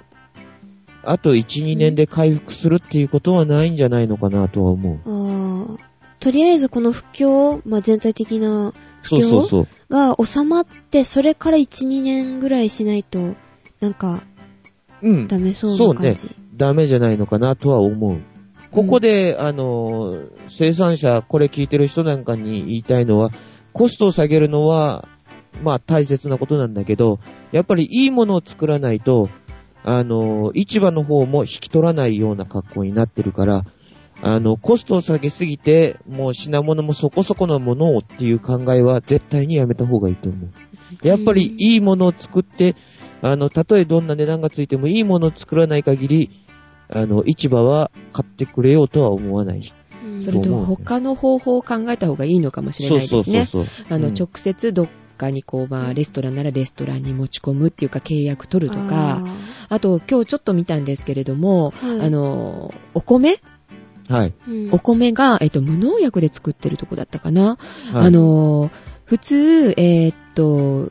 あと1、2年で回復するっていうことはないんじゃないのかなとは思う。ああ。とりあえずこの不況、まあ、全体的な不況そうそうそう。が収まって、それから1、2年ぐらいしないと、なんか、うん。ダメそうそうねな感じ。。ダメじゃないのかなとは思う。ここで、あの、生産者、これ聞いてる人なんかに言いたいのは、コストを下げるのは、まあ大切なことなんだけど、やっぱりいいものを作らないと、あの、市場の方も引き取らないような格好になってるから、あの、コストを下げすぎて、もう品物もそこそこのものをっていう考えは絶対にやめた方がいいと思う。やっぱりいいものを作って、あの、たとえどんな値段がついてもいいものを作らない限り、あの、市場は買ってくれようとは思わない。うんそれと他の方法を考えた方がいいのかもしれないですね。そうそうそうそう。あの、うん直接どっかにこう、まあ、レストランならレストランに持ち込むっていうか契約取るとか、あと今日ちょっと見たんですけれども、はいあの、お米？はい。うんお米が、えっと、無農薬で作ってるとこだったかな？はいあ、の、普通、えーっと、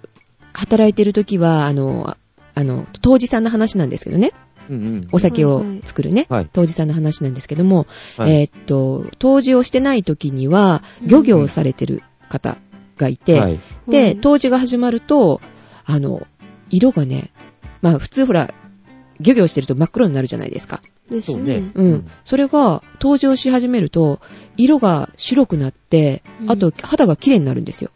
働いてる時は、あの、ああの、当時さんの話なんですけどね。うんうん。お酒を作るね。はい当時さんの話なんですけども、はいえーっと、当時をしてない時には、漁業をされてる方がいて、はい。で、当時が始まると、あの、色がね、まあ普通ほら、漁業してると真っ黒になるじゃないですか。ですそうねね。うん。うんそれが、登場し始めると、色が白くなって、うんあと肌が綺麗になるんですよ。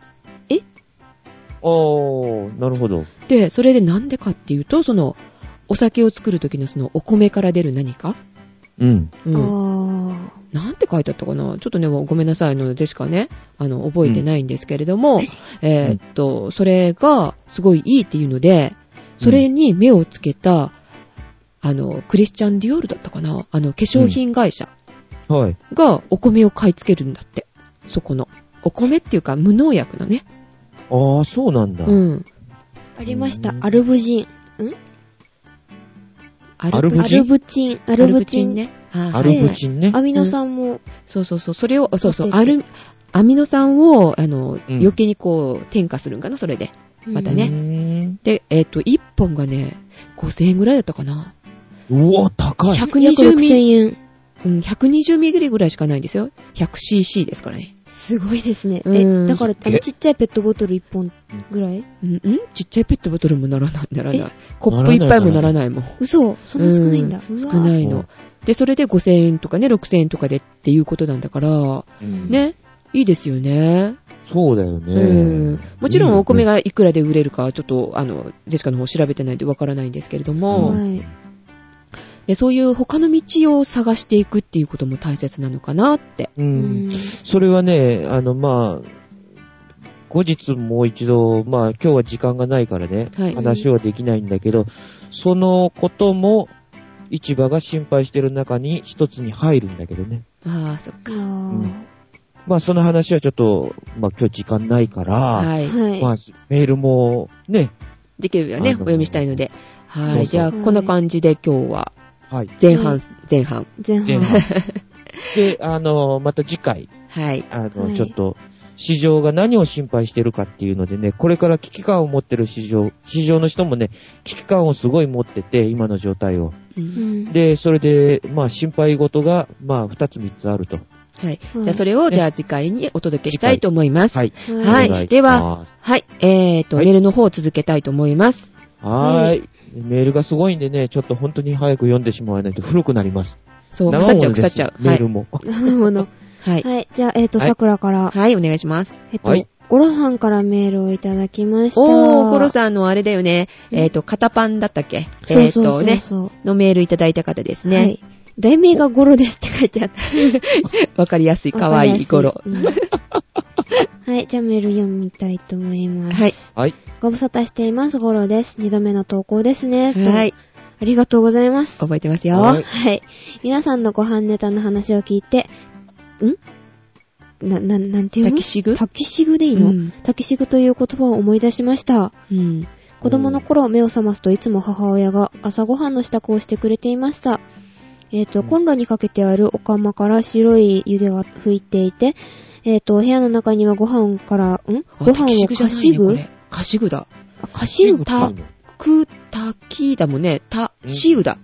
おー、なるほど。で、それでなんでかっていうと、その、お酒を作る時のそのお米から出る何か？うん。うん。あなんて書いてあったかな？ちょっとね、ごめんなさい、あの、ジェシカね、あの、覚えてないんですけれども、えーっと、それがすごいいいっていうので、それに目をつけた、あの、クリスチャン・ディオールだったかな？あの、化粧品会社はい。がお米を買い付けるんだって。そこの。お米っていうか無農薬のね。あー、そうなんだ。うん。ーありましたう。んアルブジン。アアルブジンアルブチン。アルブチン。ね。あアルブチンね。アミノ酸も、そうそうそう。それを、そうそう。アル、アミノ酸を、あの、うん余計にこう、添加するんかな、それで。またねうーんで、えっ、と、1本がね、5000円ぐらいだったかな。うわ、高い。約120ミ6000リ、円。うん、120ミリぐらいしかないんですよ。100cc ですからね。すごいですね。うんえ、だから、あの、え？ちっちゃいペットボトル1本ぐらい？うん、ん？ちっちゃいペットボトルもならない、ならない。コップ一杯もならないもん。嘘そんな少ないんだ。うん少ないの。で、それで5000円とかね、6000円とかでっていうことなんだから、うん。ね、いいですよね。そうだよね。うん。もちろんお米が。がいくらで売れるかはちょっと、あの、ジェシカの方調べてないんでわからないんですけれども、うんはい。で、そういう他の道を探していくっていうことも大切なのかなって。う。うんん。それはね、あの、まあ、後日もう一度、まあ、今日は時間がないからね、はい話はできないんだけど、そのことも、市場が心配してる中に一つに入るんだけどね。ああ、そっか。あーまあ、その話はちょっと、まあ、今日時間ないから、はい。はい。まあ、メールも、ね、できればね、お読みしたいので。はい。じゃあ、こんな感じで今日ははい。前半、はい前半。前半。前半。で、あの、また次回、はい。あの、はいちょっと、市場が何を心配してるかっていうのでね、これから危機感を持ってる市場、市場の人もね、危機感をすごい持ってて、今の状態を。ううんん。で、それで、まあ、心配事が、まあ、二つ三つあると。はい。はいじゃあ、それを、じゃあ次回にお届けしたいと思います。はい。はいでははい。えーと、はいメールの方を続けたいと思います。はーい。メールがすごいんでね、ちょっと本当に早く読んでしまわないと古くなります。そう、生腐っちゃう、腐っちゃう。はいメール。も。生もの。はい。はい。じゃあ、えっ、と、はい桜から、はい、お願いします。えっ、と、はいゴロさんからメールをいただきました。おー、コロさんのあれだよね。えっと、肩パンだったっけ？えっそうそうそうとね。のメールいただいた方ですねはい。。題名がゴロですって書いてあった。わかりやすい、かわいいゴロ。うん はい、じゃあメール読みたいと思います。はい。はい。ご無沙汰しています、ゴロです。二度目の投稿ですね。とはい。ありがとうございます。覚えてますよ。ははいはい。皆さんのご飯ネタの話を聞いて、ん？な、な、なんていうの？タキシグタキシグでいいの、うんタキシグという言葉を思い出しました。うん。子供の頃目を覚ますといつも母親が朝ごはんの支度をしてくれていました。えっ、と、うんコンロにかけてあるお釜から白い湯気が吹いていて、えっ、と、部屋の中にはご飯から、ん？あご飯をかしぐ？かしぐだ。あかしぐた？く、たきだもんね。た、しぐだ。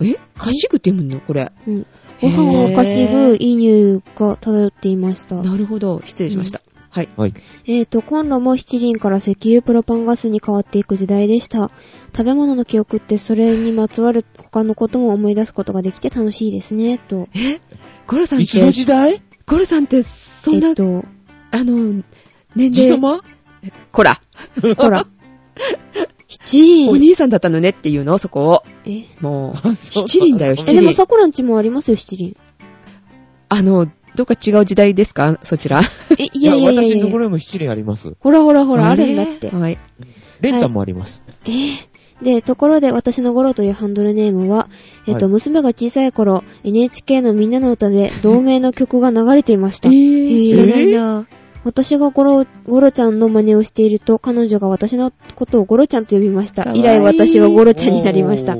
え？かしぐって読むの？これ。うん。ご飯をかしぐ、いい匂いが漂っていました。なるほど。失礼しました。はい。はい。えーと、コンロも七輪から石油プロパンガスに変わっていく時代でした。食べ物の記憶ってそれにまつわる他のことも思い出すことができて楽しいですね、と。え？ゴロさんっいつのて、時代？ゴロさんって、そんな、えっと、あの、年じ齢、様？こら、ほら。七輪。お兄さんだったのねっていうの、そこを。え、もう、七輪だよ、え七輪。でも桜んちもありますよ、七輪。あの、どっか違う時代ですか？そちら。え、いいや、やいやいやいや私のところにも七輪あります。ほらほらほら、あるんだって。はい。レンタもあります。えーで、ところで私のゴロというハンドルネームは、えっと、はい娘が小さい頃、NHK のみんなの歌で同名の曲が流れていました。ー知らないな私がゴロ、ゴロちゃんの真似をしていると、彼女が私のことをゴロちゃんと呼びました。いい以来私はゴロちゃんになりました。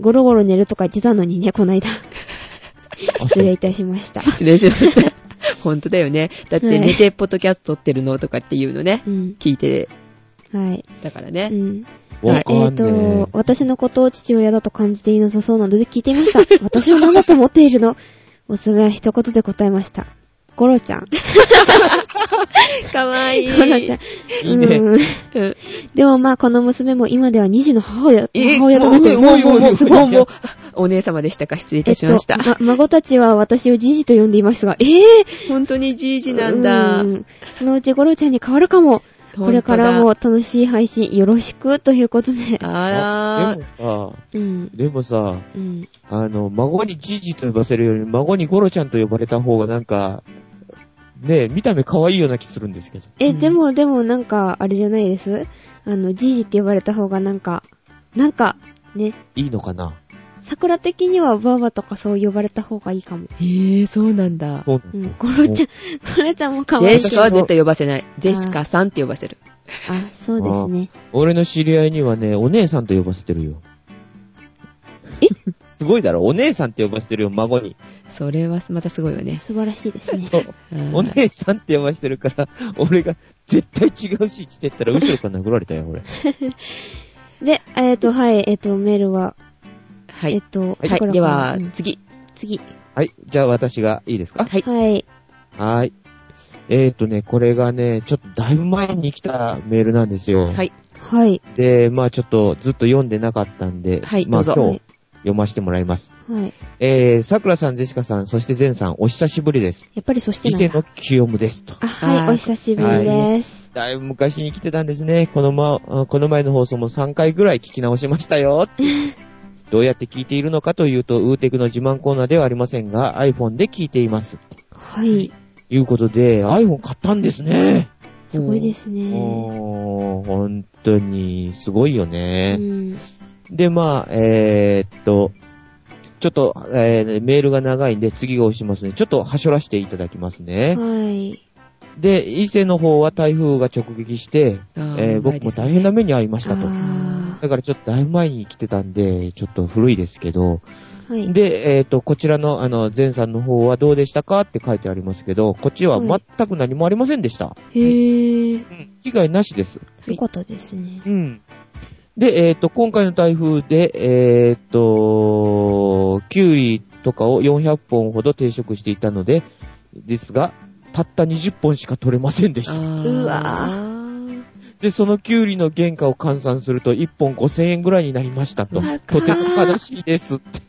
ゴロゴロ寝るとか言ってたのにね、こないだ。失礼いたしました。失礼しました。本当だよね。だってはい寝てポッドキャスト撮ってるのとかっていうのね、うん。聞いて、はい。うだからね。ん。わかえっ、と、私のことを父親だと感じていなさそうなので聞いてみました。私は何だと思っているの？娘は一言で答えました。ゴロちゃん。かわいい。ゴロちゃん。いいねうんうんでもまあ、この娘も今では2児の母親、え母親となっています。すごい。もう お姉様でしたか？失礼いたしました。えっと、ま孫たちは私をじじと呼んでいますが、えぇ、本当にじいじー、なんだ。うんそのうちゴロちゃんに変わるかも。これからも楽しい配信よろしくということで。あでもさ、うん。でもさ、うん。あの、孫にじいじと呼ばせるより、孫にゴロちゃんと呼ばれた方がなんか、ねえ、見た目可愛いような気するんですけど。え、うんでも、でもなんか、あれじゃないです？あの、じいじって呼ばれた方がなんか、なんか、ね、いいのかな？桜的にはバーバとかそう呼ばれた方がいいかも。ー。へえ、そうなんだ。そうん。ゴロちゃん、ゴロちゃんも可ジ愛い。ェシカは絶対呼ばせない。ジェシカさんって呼ばせる。あ、そうですね。俺の知り合いにはね、お姉さんと呼ばせてるよ。え？すごいだろお姉さんって呼ばせてるよ、孫に。それはまたすごいよね。素晴らしいですね。そう。うんお姉さんって呼ばせてるから、俺が絶対違うしって言ったら後ろから殴られたよ、俺。で、えっ、と、はい、えっ、と、メールは、はい。えっ、と、はい。桜では次。次。はい。じゃあ私がいいですか？はい。はい。はーい。えーとね、これがね、ちょっとだいぶ前に来たメールなんですよ。はい。はい。で、まあちょっとずっと読んでなかったんで、まあはいどうぞ今日読ませてもらいます。はい。えー、桜さん、ジェシカさん、そしてゼンさん、お久しぶりです。やっぱりそして伊勢なんだ？の清夢ですと。あ、はい、お久しぶりです。だいぶ昔に来てたんですね。このま、あこの前の放送も3回ぐらい聞き直しましたよ。どうやって聞いているのかというと、ウーテクの自慢コーナーではありませんが、iPhone で聞いています。はい。いうことで、iPhone 買ったんですね。すごいですね。おー、本当に、すごいようね。ん。で、まあ、えーっと、ちょっと、えーメールが長いんで次が押しますね。ちょっとはしょらせていただきますね。はい。で、伊勢の方は台風が直撃して、えー僕も大変な目に遭いましたと。あだからちょっとだいぶ前に来てたんで、ちょっと古いですけど。ーはい。で、えーっと、こちらの、あの、前さんの方はどうでしたかって書いてありますけど、こっちは全く何もありませんでした。へー。うん。被害なしです。よかったですね。うん。で、えっ、と、今回の台風で、えっ、と、キュウリとかを400本ほど定食していたので、ですが、たった20本しか取れませんでした。うわで、そのキュウリの原価を換算すると1本5000円ぐらいになりましたと。とても悲しいですって。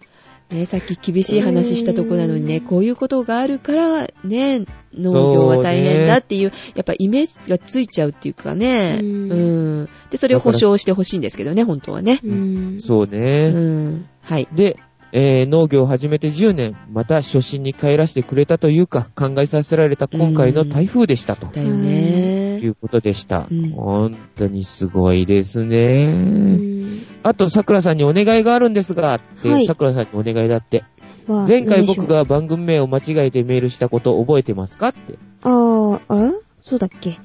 ね、さっき厳しい話したとこなのにね、こういうことがあるから、ね、農業は大変だっていう、やっぱイメージがついちゃうっていうかね、ううんん。で、それを保証してほしいんですけどね、本当はね。うん。そうね。うん。はい。で、えー農業を始めて10年、また初心に帰らせてくれたというか、考えさせられた今回の台風でしたと。だよねい。うことでした。うん本当にすごいですね。うんあと、桜さんにお願いがあるんですが、って、はい桜さんにお願いだって。わ前回僕。が番組名を間違えてメールしたこと覚えてますかって。あー、あれ？そうだっけ？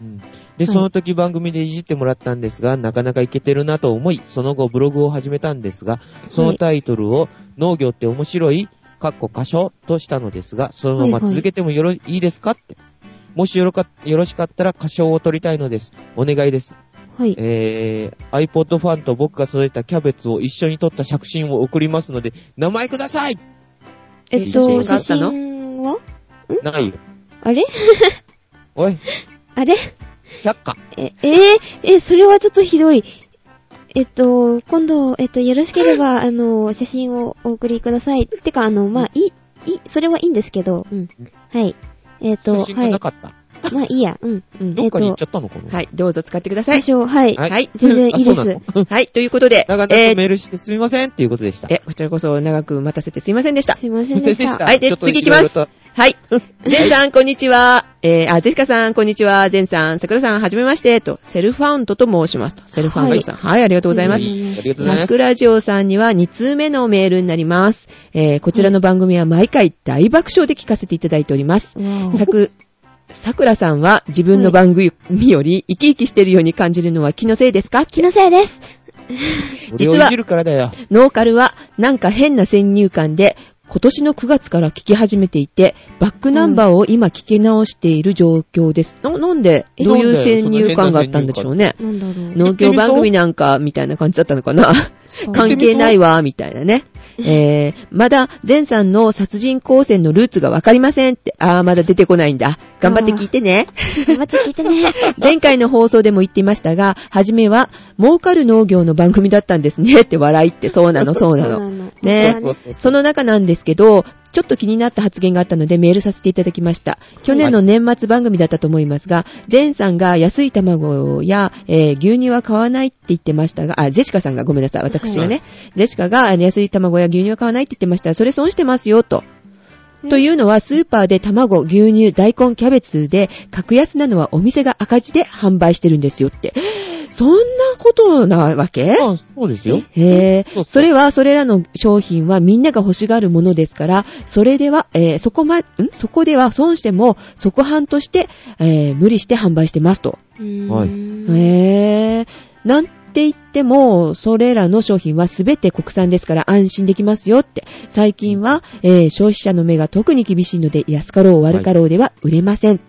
うんで、はいその時番組でいじってもらったんですが、なかなかいけてるなと思い、その後ブログを始めたんですが、そのタイトルを、農業って面白い、かっこ歌唱としたのですが、そのまま続けてもよろ、いいですかって。もしよろか、よろしかったら歌唱を取りたいのです。お願いです。はい。えー、iPod ファンと僕が育てたキャベツを一緒に撮った写真を送りますので、名前くださいえっと、写真は？ないよ。あれ？おい、あれ？百科。え、えー、え、それはちょっとひどい。えっと、今度、えっと、よろしければ、あの、写真をお送りください。てか、あの、まあ、いい、いい、それはいいんですけど、うん。はい。えっと、写真はい。がなかった。まあ、いいや、うん。うん。どっかに行っちゃったのかな？はい。どうぞ使ってください。最初、はい。はいはい。全然いいですあそうなの？はい。ということで、長々えメールしてすみませんっていうことでした。え、こちらこそ長く待たせてすいませんでした。すいませんでした。はいでちょっと次行きますいろいろとはい。ゼンさん、こんにちは。えー、あ、ゼシカさん、こんにちは。ゼンさん、桜さん、はじめまして。と、セルファウントと申します。と、セルファウントさん。はい、ありがとうございます。ありがとうございます。桜ジオさんには2通目のメールになります。えー、こちらの番組は毎回大爆笑で聞かせていただいております。わおさく、桜さんは自分の番組より生き生きしているように感じるのは気のせいですか？気のせいです。実は俺をいじるからだよ。ノーカルはなんか変な先入観で、今年の9月から聞き始めていて、バックナンバーを今聞き直している状況です。ななんで、えどういう先入観があったんでしょうね。農業番組なんか、みたいな感じだったのかな。関係ないわ、みたいなね。えー、まだ、前さんの殺人光線のルーツがわかりませんって。あー、まだ出てこないんだ。頑張って聞いてね。頑張って聞いてね。前回の放送でも言っていましたが、はじめは、儲かる農業の番組だったんですねって笑いって、そうなの、そうなの。ねその中なんですけど、ちょっと気になった発言があったのでメールさせていただきました。去年の年末番組だったと思いますが、ゼンさんが安い卵や、えー牛乳は買わないって言ってましたが、あ、ジェシカさんがごめんなさい、私がね。ジェシカが安い卵や牛乳は買わないって言ってました。それ損してますよ、と。というのは、スーパーで卵、牛乳、大根、キャベツで、格安なのはお店が赤字で販売してるんですよって。そんなことなわけ？あそうですよ。へぇそれは、それらの商品はみんなが欲しがるものですから、それでは、えーそこま、ん？そこでは損しても、即販として、えー無理して販売してますと。はいへぇなんて言っても、それらの商品はすべて国産ですから安心できますよって。最近は、えー消費者の目が特に厳しいので、安かろう悪かろうでは売れません。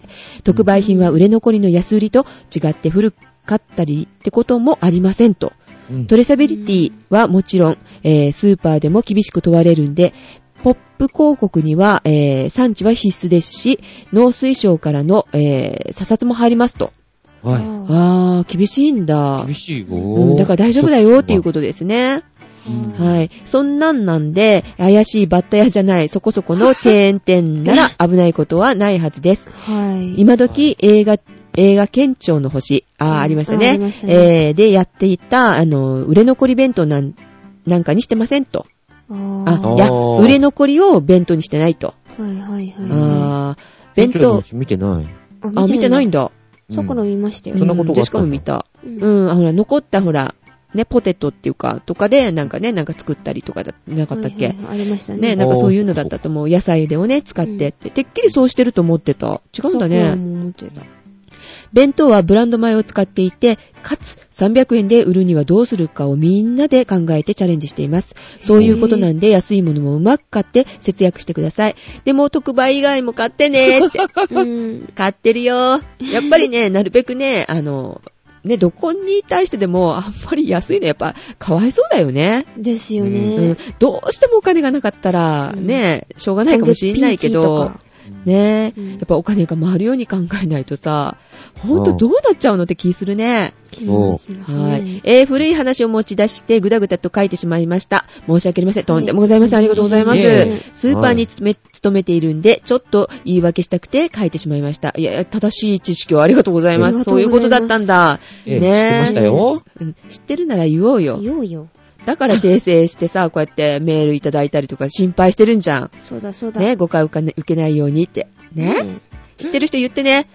特売品は売れ残りの安売りと違って古かったりってこともありませんと。うんトレーサビリティはもちろん、えースーパーでも厳しく問われるんで、ポップ広告には、えー産地は必須ですし、農水省からの、えー査察も入りますと。はあー、厳しいんだい。厳。しいようん、だから大丈夫だよっていうことですね。うんはい。そんなんなんで、怪しいバッタ屋じゃない、そこそこのチェーン店なら 危ないことはないはずです。はい。今時映画、映画県庁の星、あありましたあありね。ましたねえー、で、やっていた、あの、売れ残り弁当なん、なんかにしてませんと。あいや、売れ残りを弁当にしてないと。はいはいはい。あー、弁当見てない。あ、見てないんだ。だ。さくら見ましたよ。そんなことがあったしかも見た。うんうん、あほら、残ったほら、ね、ポテトっていうか、とかで、なんかね、なんか作ったりとかだ、なかったっけ、はいはいありましたね、ね。なんかそういうのだったと思う。野菜でをね、使ってって。てっきりそうしてると思ってた。違うんだね。も思ってた。弁当はブランド米を使っていて、かつ300円で売るにはどうするかをみんなで考えてチャレンジしています。そういうことなんで安いものもうまく買って節約してください。でも特売以外も買ってねーって。うん。買ってるよ。やっぱりね、なるべくね、あの、ね、どこに対してでも、あんまり安いのやっぱ、かわいそうだよね。ですようんね。。どうしてもお金がなかったら、うんね、しょうがないかもしれないけど、ねえ、うんやっぱお金が回るように考えないとさ、ほんとうんどうなっちゃうのって気するね。気になりますねはい。えー、古い話を持ち出してぐだぐだと書いてしまいました。申し訳ありません。とんでもございません。ありがとうございます。スーパーに勤め,、勤めているんで、ちょっと言い訳したくて書いてしまいました。いやいや、正しい知識をありがとうございます。そうういうことだったんだ。ええ、ねえ知ってましたよ。うん知ってるなら言おうよ。言おうよ。だから訂正してさ、こうやってメールいただいたりとか心配してるんじゃん。そうだそうだ。ね、誤解を受けないようにって。ね、ね知ってる人言ってね。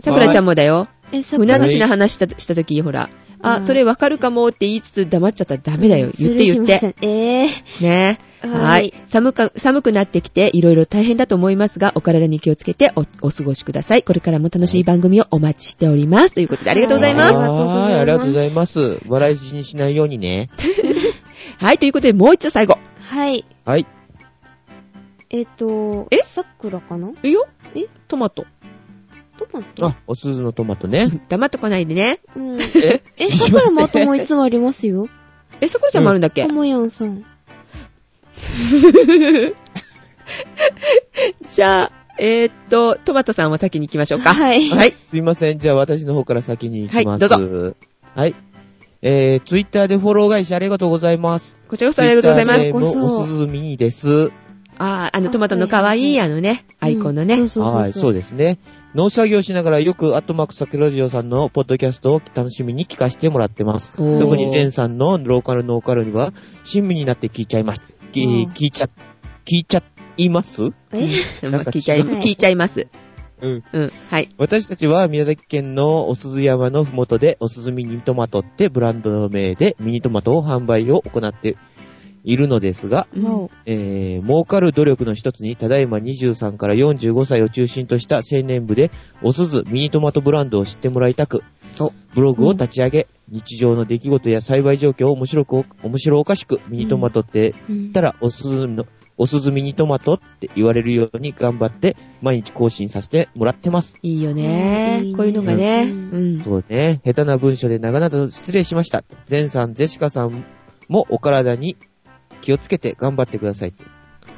さくらちゃんもだよ。え、さ船出しな話したした時、ほら。あ、うんそれわかるかもって言いつつ黙っちゃったらダメだよ。言って言って。て。えねははいい。寒か、寒くなってきて、いろいろ大変だと思いますが、お体に気をつけてお、お過ごしください。これからも楽しい番組をお待ちしております。ということで、ありがとうございます。ははい、ありがとうございます。笑い死にしないようにね。はい、ということで、もう一つ最後。ーはい。はい。えっと、え？さくらかな？いいよえ？トマト。トマト？あ、お鈴のトマトね。黙ってこないでね。うん。え？え、さくらもあともういつもありますよ。え、さくらちゃんもあるんだっけ、ともやんさん。じゃあ、えー、っと、トマトさんは先に行きましょうか。はい。はい。すいません。じゃあ私の方から先に行きます。はいどはい。えー、ツイッターでフォロー返しありがとうございます。こちらこそありがとうございます。おすずミニです。あー、あの、トマトの可愛い、あのね、アイコンのね。うんそうそうそう。はい、そうですね。農作業しながらよくアットマークサクラジオさんのポッドキャストを楽しみに聞かせてもらってます。特にゼンさんのローカルノーカルには、親身になって聞いちゃいました。きうん聞いちゃ、聞いちゃいます？え？聞いちゃい、聞いちゃいます。うん。うん。はい。私たちは宮崎県のお鈴山のふもとでお鈴ミニトマトってブランド名でミニトマトを販売を行っているのですが、う。えー、儲かる努力の一つに、ただいま23から45歳を中心とした青年部で、お鈴ミニトマトブランドを知ってもらいたく、ブログを立ち上げ、日常の出来事や栽培状況を面白く、面白おかしく、ミニトマトってうん言ったら、お鈴の、お鈴ミニトマトって言われるように頑張って、毎日更新させてもらってます。いいよねこういうのがね。うんうん。そうね。下手な文章で長々と失礼しました。ゼンさん、ゼシカさんもお体に気をつけて頑張ってください。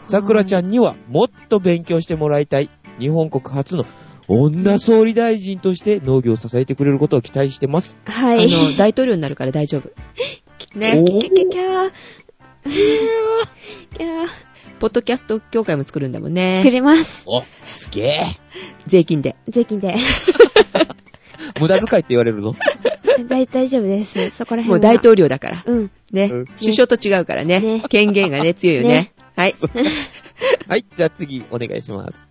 さくらちゃんにはもっと勉強してもらいたい。日本国初の女総理大臣として農業を支えてくれることを期待してます。はい。あの、大統領になるから大丈夫。ね。おキャキャキャー。キャー。ポッドキャスト協会も作るんだもんね。作ります。お、すげえ。税金で。税金で。無駄遣いって言われるぞ。大大丈夫です。そこら辺は。もう大統領だから。うん。ねうん。首相と違うからねね。権限がね、強いよねね。はい。はい、じゃあ次、お願いします。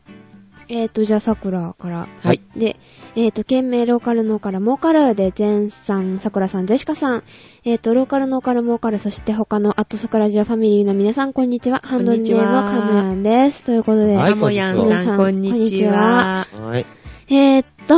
えーと、じゃあ、桜から。はい。で、えーと、県名ローカルノーカル、モーカルで、ゼンさん、桜さん、ゼシカさん、えーと、ローカルノーカル、モーカル、そして他のアットサクラジオファミリーの皆さん、こんにちは。ハンドルネームはカムヤンです。ということで、はいあもやんさん、こんにちは。はい。えーっと、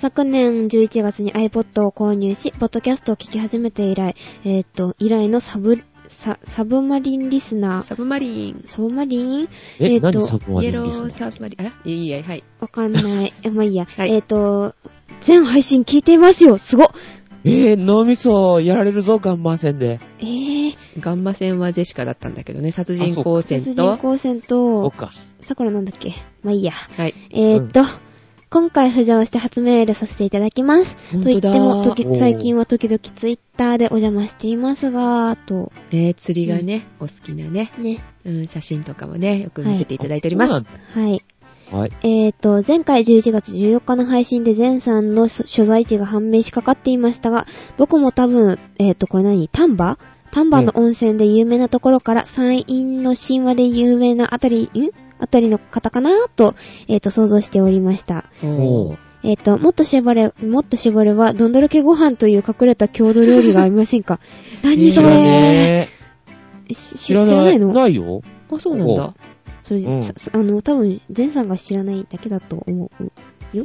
昨年11月に iPod を購入し、ポッドキャストを聞き始めて以来、えーっと、以来のサブ、サ、サブマリンリスナー、サブマリン。サブマリン？え、えーと何サブマイエロリンリスナー？サブマリン。あらいいや、はい。わかんない。えまあいいや。はいえーっと、全配信聞いていますよすごっえー、脳みそやられるぞ、ガンマ線で。えー、ガンマ戦はジェシカだったんだけどね、殺人あそう光殺人線と、光線と、そっか。桜なんだっけ？まあいいや。はい。えーっと、今回浮上して初メールさせていただきます。本と言っても、最近は時々ツイッターでお邪魔していますが、と、ね、釣りがね、お好きなね、ね。うん、写真とかもね、よく見せていただいております。はい。だはい。えーと、前回11月14日の配信で前さんの所所在地が判明しかかっていましたが、僕も多分、えーと、これ何？丹波？丹波の温泉で有名なところから、山陰の神話で有名なあたり、ん？あたりの方かなと、えーと、想像しておりました。えーと、もっと絞れ、もっと絞れは、どんどろけご飯という隠れた郷土料理がありませんか？何それ？知らない。知らないのないよ。あ、そうなんだ。それ、うんさあの、多分、前さんが知らないだけだと思う。よ。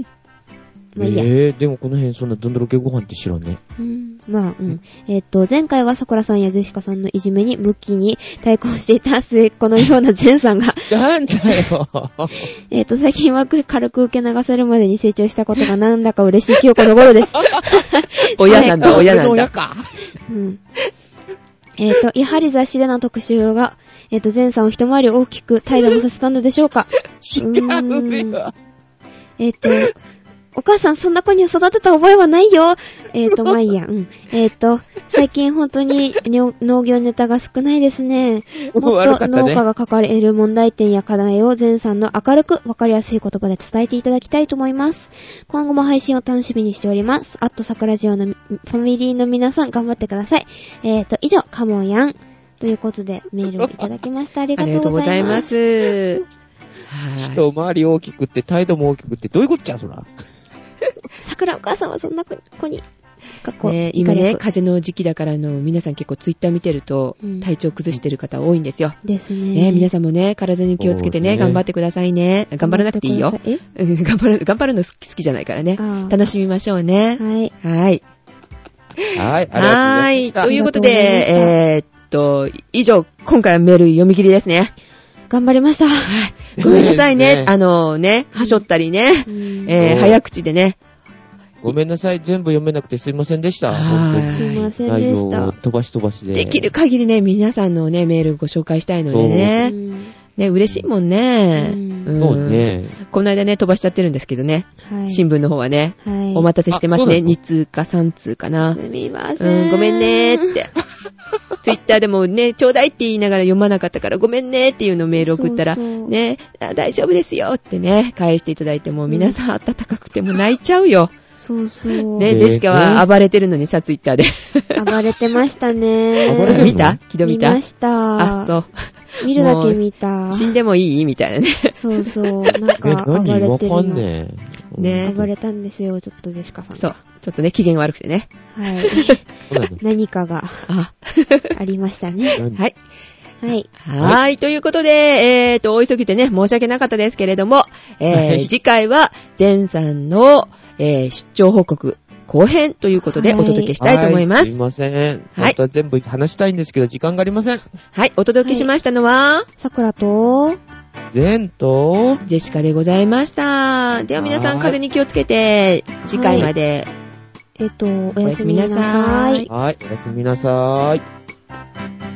まあいいや。えー、でもこの辺そんなどんどろけご飯って知らんね。うんまあ、うん。えっ、と、前回は桜さんやゼシカさんのいじめに向きに対抗していた末っ子のような前さんが、なんだよ。えっと、最近は軽く受け流せるまでに成長したことがなんだか嬉しい記憶の頃です。親なんだ、はい親なんだ。親か。うん。えっ、と、やはり雑誌での特集が、えっ、と、前さんを一回り大きく態度もさせたのでしょうか 違うねよ。えっ、と、お母さんそんな子に育てた覚えはないよ。えっ、と、まあいいや、うん。えっ、と、最近本当に農業ネタが少ないですね。もっと農家が抱える問題点や課題を前さんの明るくわかりやすい言葉で伝えていただきたいと思います。今後も配信を楽しみにしております。あっと桜ジオのファミリーの皆さん頑張ってください。えっ、と、以上、カモンヤン。ということで、メールをいただきました。ありがととうございま。す。一回り大きくって態度も大きくってどういうこっちゃ、そら。桜お母さんはそんな子子に、かっこね、今ね、風邪の時期だからあの、皆さん結構ツイッター見てるとうん、体調崩してる方多いんですよ。ですね。ね、皆さんもね、体に気をつけてね、頑張ってくださいね。頑張らなくていいよ。頑張る、頑張るの好きじゃないからね楽しみましょうねあ。。はい。はい。はい、ありがとうございました。ということで、とえーっと、以上、今回はメール読み切りですね。頑張りました。ごめんなさいね。ねあのね、はしょったりね、うんえー早口でね。ごめんなさい、全部読めなくてすいませんでした。すいません内容でしたを。飛ばし飛ばしで。できる限りね、皆さんのね、メールご紹介したいのでうね。んね、嬉しいもんね。うんんそうね。この間ね、飛ばしちゃってるんですけどね。はい。新聞の方はね。はい。お待たせしてますね。あそうなの2通か3通かな。すみません。うん、ごめんねーって。ツイッターでもね、ちょうだいって言いながら読まなかったから、ごめんねーっていうのをメール送ったら、そうそうね、あ大丈夫ですよってね、返していただいても、皆さん温かくても泣いちゃうよ。そうそう。ね、えージェシカは暴れてるのにさ、ツイッターで。暴れてましたね。暴れて見た？木戸見た？見ました。あ、そう。見るだけ見た。死んでもいい？みたいなね。そうそう。なんえ、か、暴れてるの。かんねえ。ね暴れたんですよ、ちょっとジェシカさん。そう。ちょっとね、機嫌悪くてね。はい。何かがあ、ありましたね。何？はい。はい。はーい。ということで、えーと、お急ぎでね、申し訳なかったですけれども、えーはい次回は、前さんの、えー出張報告後編ということではいお届けしたいと思います。はすいません。はい本当は全部話したいんですけど、時間がありません。はい。お届けしましたのは、桜と、全と、ジェシカでございました。では皆さん、はい風に気をつけて、次回までえっと、おおやすみなさい。やすみなさい。はい、おやすみなさーい。